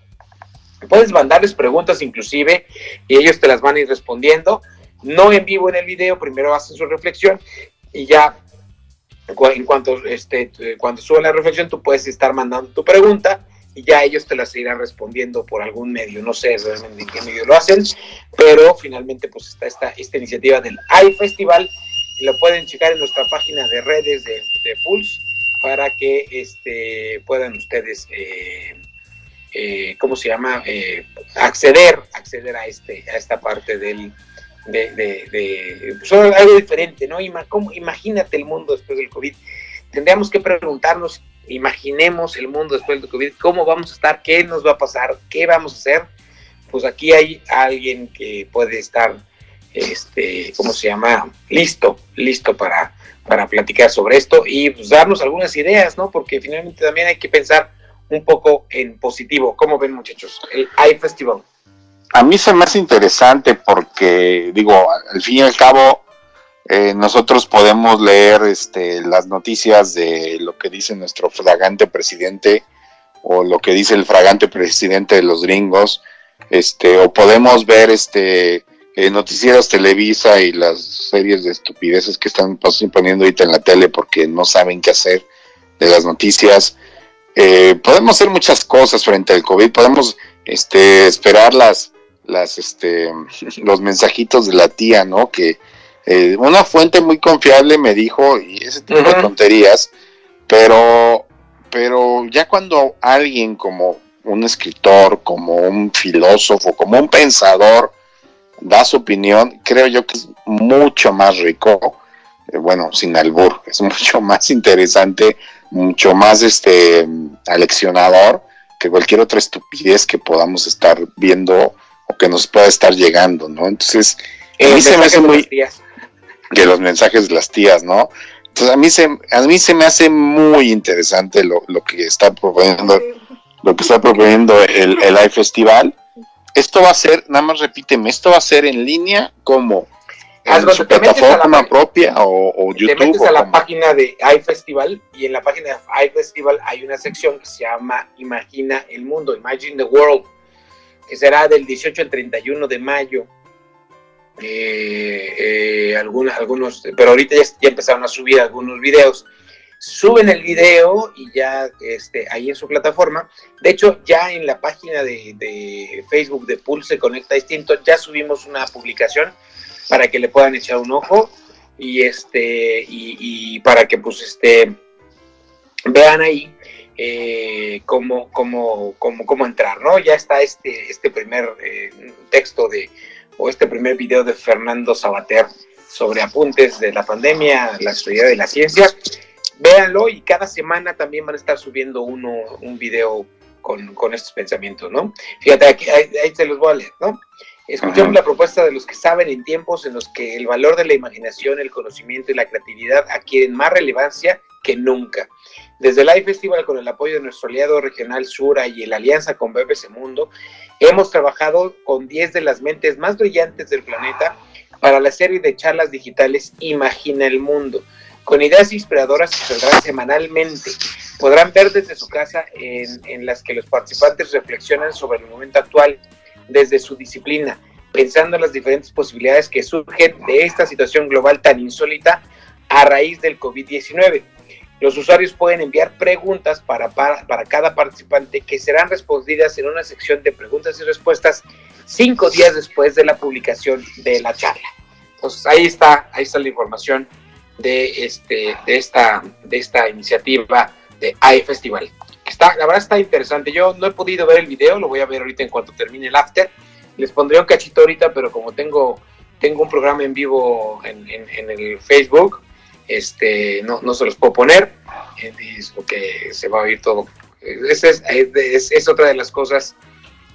Puedes mandarles preguntas inclusive y ellos te las van a ir respondiendo. No en vivo en el video, primero hacen su reflexión y ya en cuanto este cuando suba la reflexión tú puedes estar mandando tu pregunta y ya ellos te las irán respondiendo por algún medio, no sé realmente en qué medio lo hacen, pero finalmente pues está esta, esta iniciativa del iFestival y lo pueden checar en nuestra página de redes de, de Pulse para que este, puedan ustedes, eh, eh, ¿cómo se llama? Eh, acceder, acceder a, este, a esta parte del, de, de, pues, algo diferente, ¿no? imagínate el mundo después del COVID. Tendríamos que preguntarnos, imaginemos el mundo después del COVID, cómo vamos a estar, qué nos va a pasar, qué vamos a hacer. Pues aquí hay alguien que puede estar, este, ¿cómo se llama? Listo, listo para, para platicar sobre esto y pues, darnos algunas ideas, ¿no? Porque finalmente también hay que pensar un poco en positivo. ¿Cómo ven, muchachos? El iFestival. A mí se me hace interesante porque, digo, al fin y al cabo, eh, nosotros podemos leer este, las noticias de lo que dice nuestro fragante presidente o lo que dice el fragante presidente de los gringos, este, o podemos ver este, eh, noticieros Televisa y las series de estupideces que están poniendo ahorita en la tele porque no saben qué hacer de las noticias. Eh, podemos hacer muchas cosas frente al COVID, podemos este, esperar las, las, este, los mensajitos de la tía, ¿no? Que eh, una fuente muy confiable me dijo, y ese tipo de tonterías, pero, pero ya cuando alguien como un escritor, como un filósofo, como un pensador, da su opinión, creo yo que es mucho más rico, eh, bueno, sin albur, es mucho más interesante, mucho más este aleccionador que cualquier otra estupidez que podamos estar viendo o que nos pueda estar llegando, ¿no? Entonces, a mí se me hace muy que los mensajes de las tías, ¿no? Entonces a mí se a mí se me hace muy interesante lo, lo que está proponiendo lo que está proponiendo el, el iFestival esto va a ser, nada más repíteme, esto va a ser en línea como en su plataforma propia o, YouTube. Te metes a la página de iFestival y en la página de iFestival hay una sección que se llama Imagina el Mundo, Imagine the World, que será del 18 al 31 de mayo. Eh, eh, algunos, algunos, pero ahorita ya, ya empezaron a subir algunos videos suben el video y ya este, ahí en su plataforma. De hecho, ya en la página de, Facebook de Pulse Conecta Distinto ya subimos una publicación para que le puedan echar un ojo y este y, para que pues este vean ahí eh, cómo, cómo, cómo, cómo, entrar, ¿no? Ya está este, este primer eh, texto de, o este primer video de Fernando Sabater sobre apuntes de la pandemia, la sociedad de la ciencia véanlo y cada semana también van a estar subiendo uno, un video con, estos pensamientos, ¿no? Fíjate, aquí, ahí, se los voy a leer, ¿no? Escuchamos la propuesta de los que saben en tiempos en los que el valor de la imaginación, el conocimiento y la creatividad adquieren más relevancia que nunca. Desde el iFestival, con el apoyo de nuestro aliado regional Sura y la alianza con BBC Mundo, hemos trabajado con 10 de las mentes más brillantes del planeta para la serie de charlas digitales Imagina el Mundo, con ideas inspiradoras que saldrán semanalmente. Podrán ver desde su casa en, las que los participantes reflexionan sobre el momento actual desde su disciplina, pensando en las diferentes posibilidades que surgen de esta situación global tan insólita a raíz del COVID-19. Los usuarios pueden enviar preguntas para, para, para, cada participante que serán respondidas en una sección de preguntas y respuestas cinco días después de la publicación de la charla. Entonces ahí está, ahí está la información de, este, de, esta, de esta iniciativa de AE Festival. Está, la verdad está interesante. Yo no he podido ver el video, lo voy a ver ahorita en cuanto termine el after. Les pondré un cachito ahorita, pero como tengo, tengo un programa en vivo en, el Facebook, este, no, no se los puedo poner, es porque se va a oír todo. Es, es, es, otra de las cosas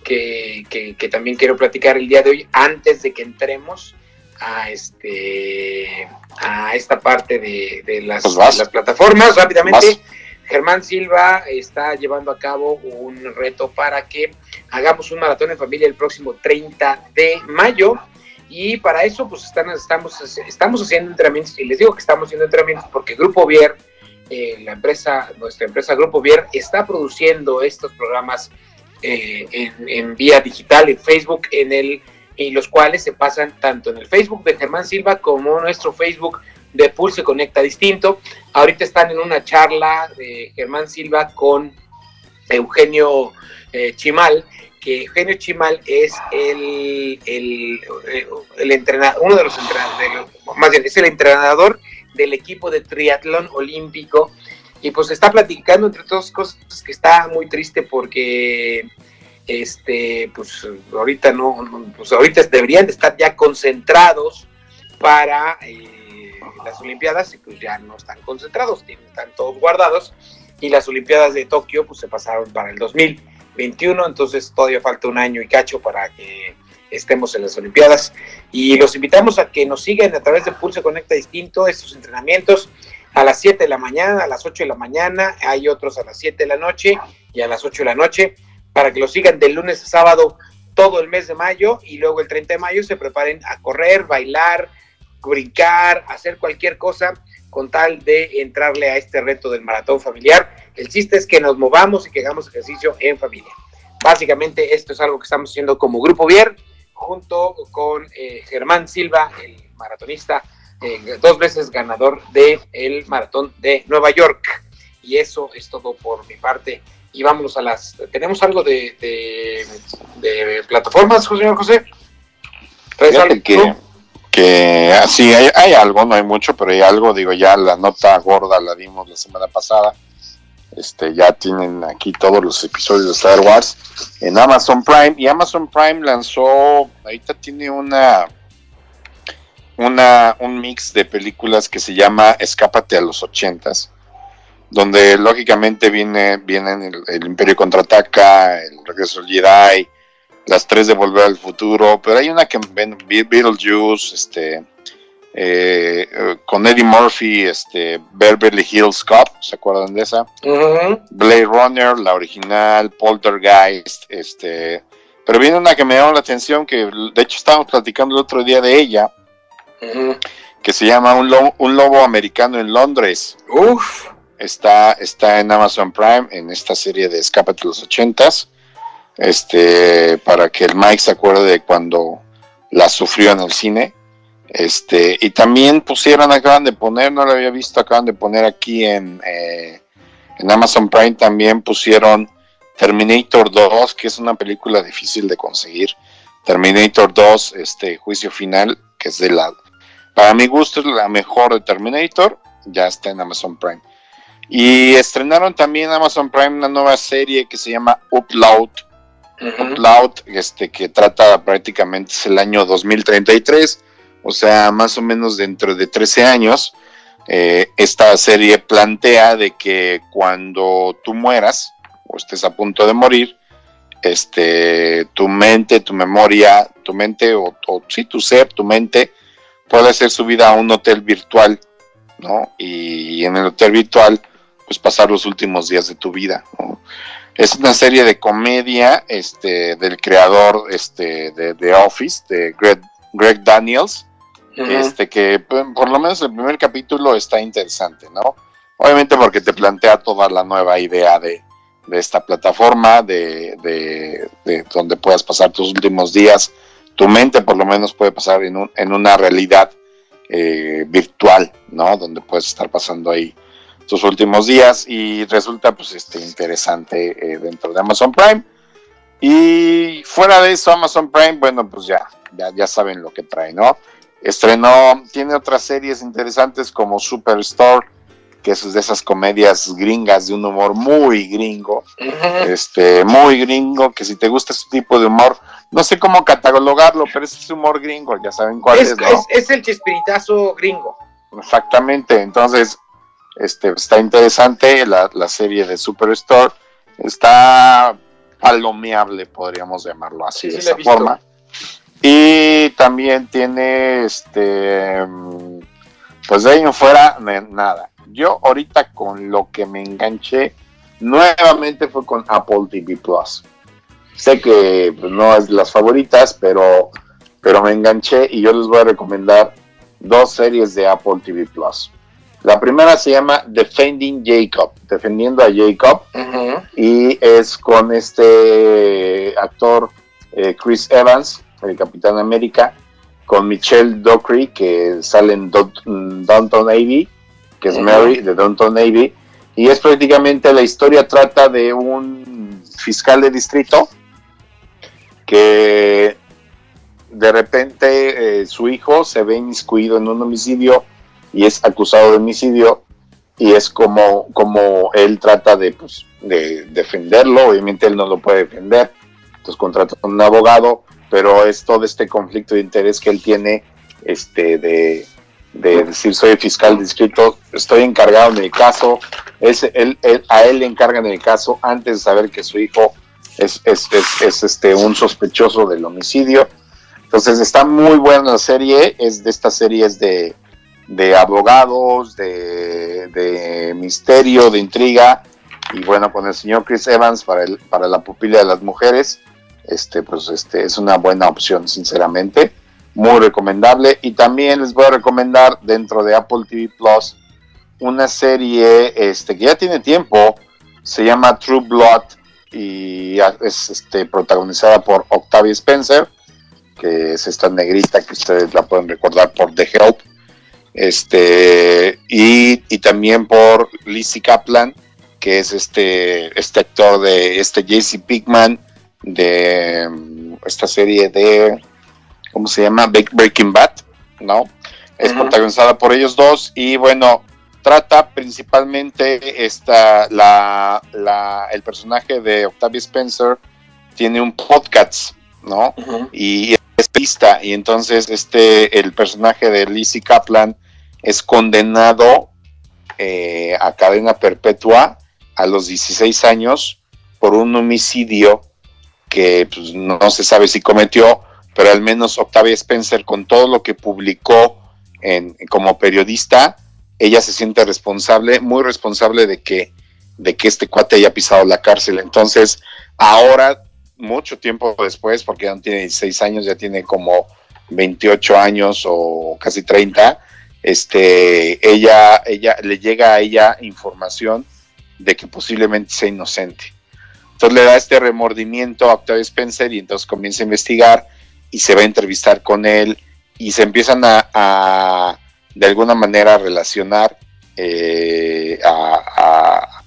que, que, que, también quiero platicar el día de hoy, antes de que entremos a, este, a esta parte de, de las, pues de las plataformas. Rápidamente, ¿Vas? Germán Silva está llevando a cabo un reto para que hagamos un maratón en familia el próximo 30 de mayo. Y para eso, pues están, estamos, estamos haciendo entrenamientos. Y les digo que estamos haciendo entrenamientos porque Grupo Vier, eh, la empresa, nuestra empresa Grupo Vier, está produciendo estos programas eh, en, en, vía digital, en Facebook, en el, y los cuales se pasan tanto en el Facebook de Germán Silva como nuestro Facebook de Pulse Conecta Distinto. Ahorita están en una charla de Germán Silva con Eugenio eh, Chimal, que Eugenio Chimal es el, el, el entrenador, uno de los entrenadores, más bien, es el entrenador del equipo de triatlón olímpico. Y pues está platicando entre todas cosas que está muy triste porque este pues ahorita no, pues ahorita deberían de estar ya concentrados para eh, las Olimpiadas y pues ya no están concentrados, están todos guardados y las Olimpiadas de Tokio pues se pasaron para el 2021, entonces todavía falta un año y cacho para que estemos en las Olimpiadas. Y los invitamos a que nos sigan a través de Pulse Conecta Distinto, estos entrenamientos a las 7 de la mañana, a las 8 de la mañana, hay otros a las 7 de la noche y a las 8 de la noche, para que lo sigan de lunes a sábado todo el mes de mayo y luego el 30 de mayo se preparen a correr, bailar, brincar, hacer cualquier cosa con tal de entrarle a este reto del maratón familiar. El chiste es que nos movamos y que hagamos ejercicio en familia. Básicamente esto es algo que estamos haciendo como Grupo Vier, junto con eh, Germán Silva, el maratonista, eh, dos veces ganador del el maratón de Nueva York. Y eso es todo por mi parte. Y vámonos a las... ¿Tenemos algo de, de, de plataformas, señor José? Fíjate que, que así hay, hay, algo, no hay mucho, pero hay algo, digo, ya la nota gorda la dimos la semana pasada. Este, ya tienen aquí todos los episodios de Star Wars en Amazon Prime y Amazon Prime lanzó, ahorita tiene una una un mix de películas que se llama Escápate a los ochentas, donde lógicamente viene vienen el, el Imperio contraataca, el Regreso del Jedi, las tres de Volver al Futuro, pero hay una que ven Beetlejuice, este, eh, con Eddie Murphy, este, Beverly Hills Cop, ¿se acuerdan de esa? Uh -huh. Blade Runner, la original, Poltergeist, este, pero viene una que me llamó la atención, que de hecho estábamos platicando el otro día de ella, uh -huh. que se llama Un Lobo, un Lobo Americano en Londres. Uf. Está, está en Amazon Prime, en esta serie de Escape de los ochentas este, para que el Mike se acuerde de cuando la sufrió en el cine. Este, y también pusieron, acaban de poner, no lo había visto, acaban de poner aquí en, eh, en Amazon Prime también pusieron Terminator 2, que es una película difícil de conseguir. Terminator 2, este juicio final, que es de la, para mi gusto es la mejor de Terminator, ya está en Amazon Prime. Y estrenaron también Amazon Prime una nueva serie que se llama Upload, Uh -huh. Upload, este, que trata prácticamente es el año 2033, o sea, más o menos dentro de 13 años, eh, esta serie plantea de que cuando tú mueras o estés a punto de morir, este, tu mente, tu memoria, tu mente o, o sí, tu ser, tu mente, puede ser subida a un hotel virtual, ¿no? Y en el hotel virtual, pues pasar los últimos días de tu vida, ¿no? Es una serie de comedia este, del creador este, de The Office, de Greg, Greg Daniels. este que pues, por lo menos el primer capítulo está interesante, ¿no? Obviamente porque te plantea toda la nueva idea de, esta plataforma, de, de, donde puedas pasar tus últimos días. Tu mente por lo menos puede pasar en, un, en una realidad eh, virtual, ¿no? Donde puedes estar pasando ahí tus últimos días y resulta pues este interesante eh, dentro de Amazon Prime. Y fuera de eso, Amazon Prime, bueno, pues ya, ya, ya saben lo que trae, ¿no? Estrenó, tiene otras series interesantes como Superstore, que es de esas comedias gringas de un humor muy gringo, este, muy gringo, que si te gusta ese tipo de humor, no sé cómo catalogarlo, pero es ese humor gringo, ya saben cuál es, es, es, el chispiritazo gringo. Exactamente, entonces, este, está interesante la, la serie de Superstore, está palomeable, podríamos llamarlo así, de esa forma. Y también tiene, este, pues de ahí en fuera, nada. Yo ahorita con lo que me enganché nuevamente fue con Apple TV Plus. Sé que pues, no es de las favoritas, pero, pero me enganché y yo les voy a recomendar dos series de Apple TV Plus. La primera se llama Defending Jacob, defendiendo a Jacob, y es con este actor eh, Chris Evans, el Capitán América, con Michelle Dockery, que sale en Downton Navy, que es Mary de Downton Navy, y es prácticamente la historia trata de un fiscal de distrito que de repente eh, su hijo se ve inmiscuido en un homicidio y es acusado de homicidio y es como, como él trata de, pues, de defenderlo, obviamente él no lo puede defender, entonces contrata a un abogado pero es todo este conflicto de interés que él tiene este, de, decir soy fiscal distrito, estoy encargado en el caso, es, él, a él le encargan el caso antes de saber que su hijo es, es, es, este, un sospechoso del homicidio. Entonces está muy buena la serie, es de estas series de, de abogados, de, de, misterio, de intriga, y bueno, con el señor Chris Evans para, para la pupila de las mujeres, este, pues este, es una buena opción, sinceramente. Muy recomendable. Y también les voy a recomendar dentro de Apple TV Plus una serie este, que ya tiene tiempo. Se llama True Blood y es este, protagonizada por Octavia Spencer, que es esta negrita que ustedes la pueden recordar por The Help. Este, y, y también por Lizzie Kaplan, que es este, este actor de este JC Pigman de mm, esta serie de, ¿cómo se llama? Breaking Bad, ¿no? Es protagonizada por ellos dos y bueno, trata principalmente esta, la, la, el personaje de Octavia Spencer tiene un podcast, ¿no? Y es pista y entonces este, el personaje de Lizzie Kaplan es condenado eh, a cadena perpetua a los 16 años por un homicidio que pues, no, se sabe si cometió, pero al menos Octavia Spencer, con todo lo que publicó en, como periodista, ella se siente responsable, muy responsable de que, de que este cuate haya pisado la cárcel. Entonces, ahora, mucho tiempo después, porque ya no tiene 16 años, ya tiene como 28 años o casi 30, este, ella, ella, le llega a ella información de que posiblemente sea inocente. Entonces le da este remordimiento a Octavio Spencer y entonces comienza a investigar y se va a entrevistar con él y se empiezan a, de alguna manera relacionar, eh, a,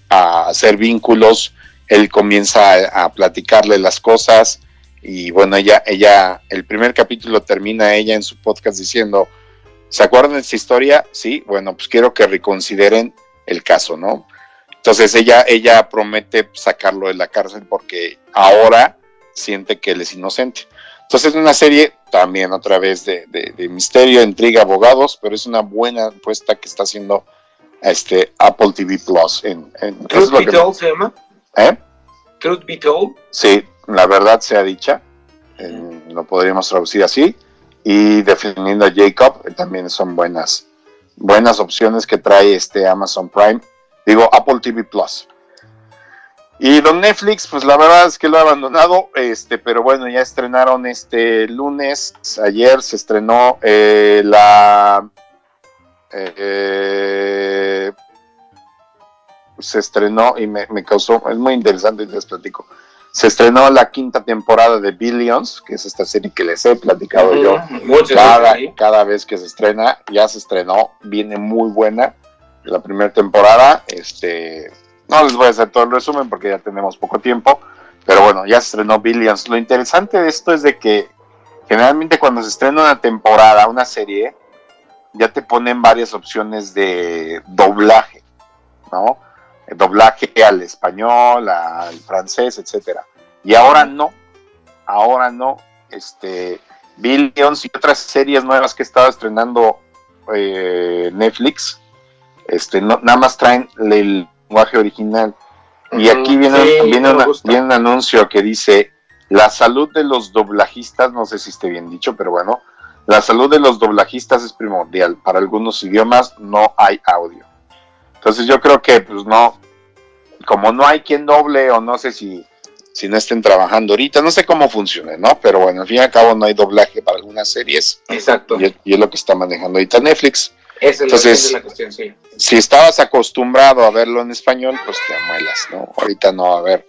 hacer vínculos. Él comienza a, platicarle las cosas y bueno, ella, ella, el primer capítulo termina ella en su podcast diciendo, ¿se acuerdan de esta historia? Sí, bueno, pues quiero que reconsideren el caso, ¿no? Entonces ella, ella promete sacarlo de la cárcel porque ahora siente que él es inocente. Entonces es una serie también otra vez de, misterio, intriga, abogados, pero es una buena apuesta que está haciendo este Apple TV Plus. En, Truth Be Told se llama. ¿Eh? Truth Be Told. Sí, la verdad sea dicha. lo podríamos traducir así. Y defendiendo a Jacob, eh, también son buenas, buenas opciones que trae este Amazon Prime digo Apple TV Plus. Y don Netflix, pues la verdad es que lo ha abandonado, este, pero bueno, ya estrenaron este lunes, ayer se estrenó eh, la... Eh, se estrenó y me, causó, es muy interesante, les platico. Se estrenó la quinta temporada de Billions, que es esta serie que les he platicado yo. Cada, cada vez que se estrena, ya se estrenó, viene muy buena la primera temporada. Este, no les voy a hacer todo el resumen porque ya tenemos poco tiempo, pero bueno, ya se estrenó Billions. Lo interesante de esto es de que generalmente cuando se estrena una temporada, una serie, ya te ponen varias opciones de doblaje, ¿no? Doblaje al español, al francés, etcétera. Y ahora no, ahora no, este, Billions y otras series nuevas que estaba estrenando eh, Netflix, este, no, nada más traen el lenguaje original. Y aquí viene, viene, un anuncio que dice, la salud de los doblajistas, no sé si esté bien dicho, pero bueno, la salud de los doblajistas es primordial. Para algunos idiomas no hay audio. Entonces yo creo que, pues no, como no hay quien doble o no sé si, si no estén trabajando ahorita, no sé cómo funciona, ¿no? Pero bueno, al fin y al cabo no hay doblaje para algunas series. Exacto. Y, y es lo que está manejando ahorita Netflix. Entonces, la, cuestión, sí. Si estabas acostumbrado a verlo en español, pues te amuelas, ¿no? Ahorita no va a haber,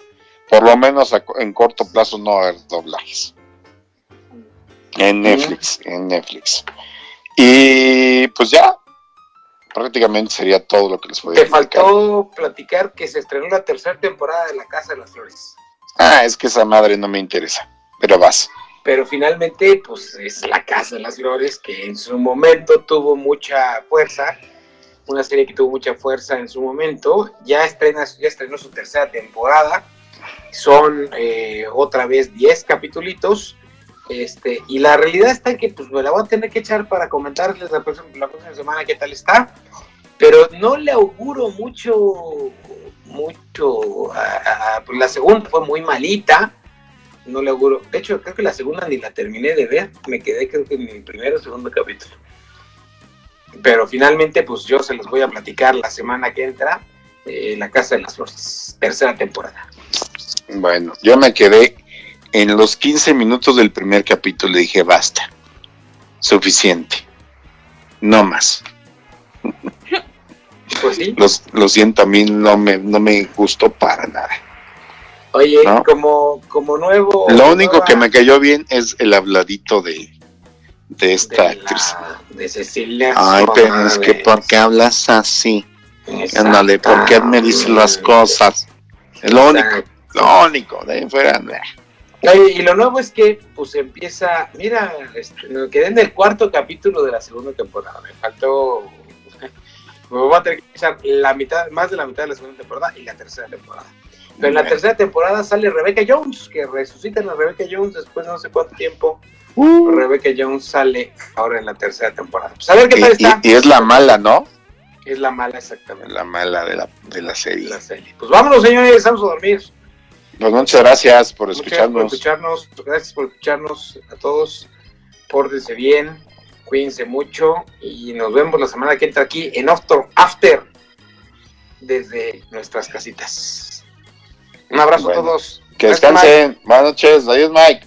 por lo menos en corto plazo no va a haber doblajes. En Netflix, en Netflix. Y pues ya, prácticamente sería todo lo que les podía Te faltó platicar que se estrenó la tercera temporada de La Casa de las Flores. Ah, es que esa madre no me interesa, pero vas pero finalmente pues es La Casa de las Flores que en su momento tuvo mucha fuerza, una serie que tuvo mucha fuerza en su momento, ya, estrena, ya estrenó su tercera temporada, son eh, otra vez 10 capítulos, este, y la realidad está que pues me la voy a tener que echar para comentarles la próxima, semana qué tal está, pero no le auguro mucho, mucho, pues, la segunda fue muy malita, no le auguro. De hecho, creo que la segunda ni la terminé de ver. Me quedé creo que en mi primero o segundo capítulo. Pero finalmente, pues yo se los voy a platicar la semana que entra. Eh, la Casa de las Flores, tercera temporada. Bueno, yo me quedé en los 15 minutos del primer capítulo y dije, basta, suficiente, no más. Pues sí. lo siento, a mí no me, no me gustó para nada. Oye, como, como nuevo. Lo único que me cayó bien es el habladito de, de esta actriz. de Cecilia. Ay, pero es que ¿por qué hablas así? Ándale, ¿por qué me dices las cosas? Es lo único, lo único, de ahí fuera. Y lo nuevo es que, pues empieza. Mira, este, me quedé en el cuarto capítulo de la segunda temporada. Me faltó. Me voy a tener que echar la mitad, más de la mitad de la segunda temporada y la tercera temporada. Pero en la tercera temporada sale Rebecca Jones, que resucitan a Rebecca Jones después de no sé cuánto tiempo. Uh. Rebecca Jones sale ahora en la tercera temporada. Pues a ver qué tal está. Y, es la mala, ¿no? Es la mala, exactamente. La mala de la, de la serie. La serie. Pues vámonos, señores, vamos a dormir. Pues muchas gracias por escucharnos. por escucharnos. Gracias por escucharnos a todos. Pórtense bien, cuídense mucho y nos vemos la semana que entra aquí en After, After desde nuestras casitas. Un abrazo a todos. Que descansen. Buenas noches. Adiós, Mike.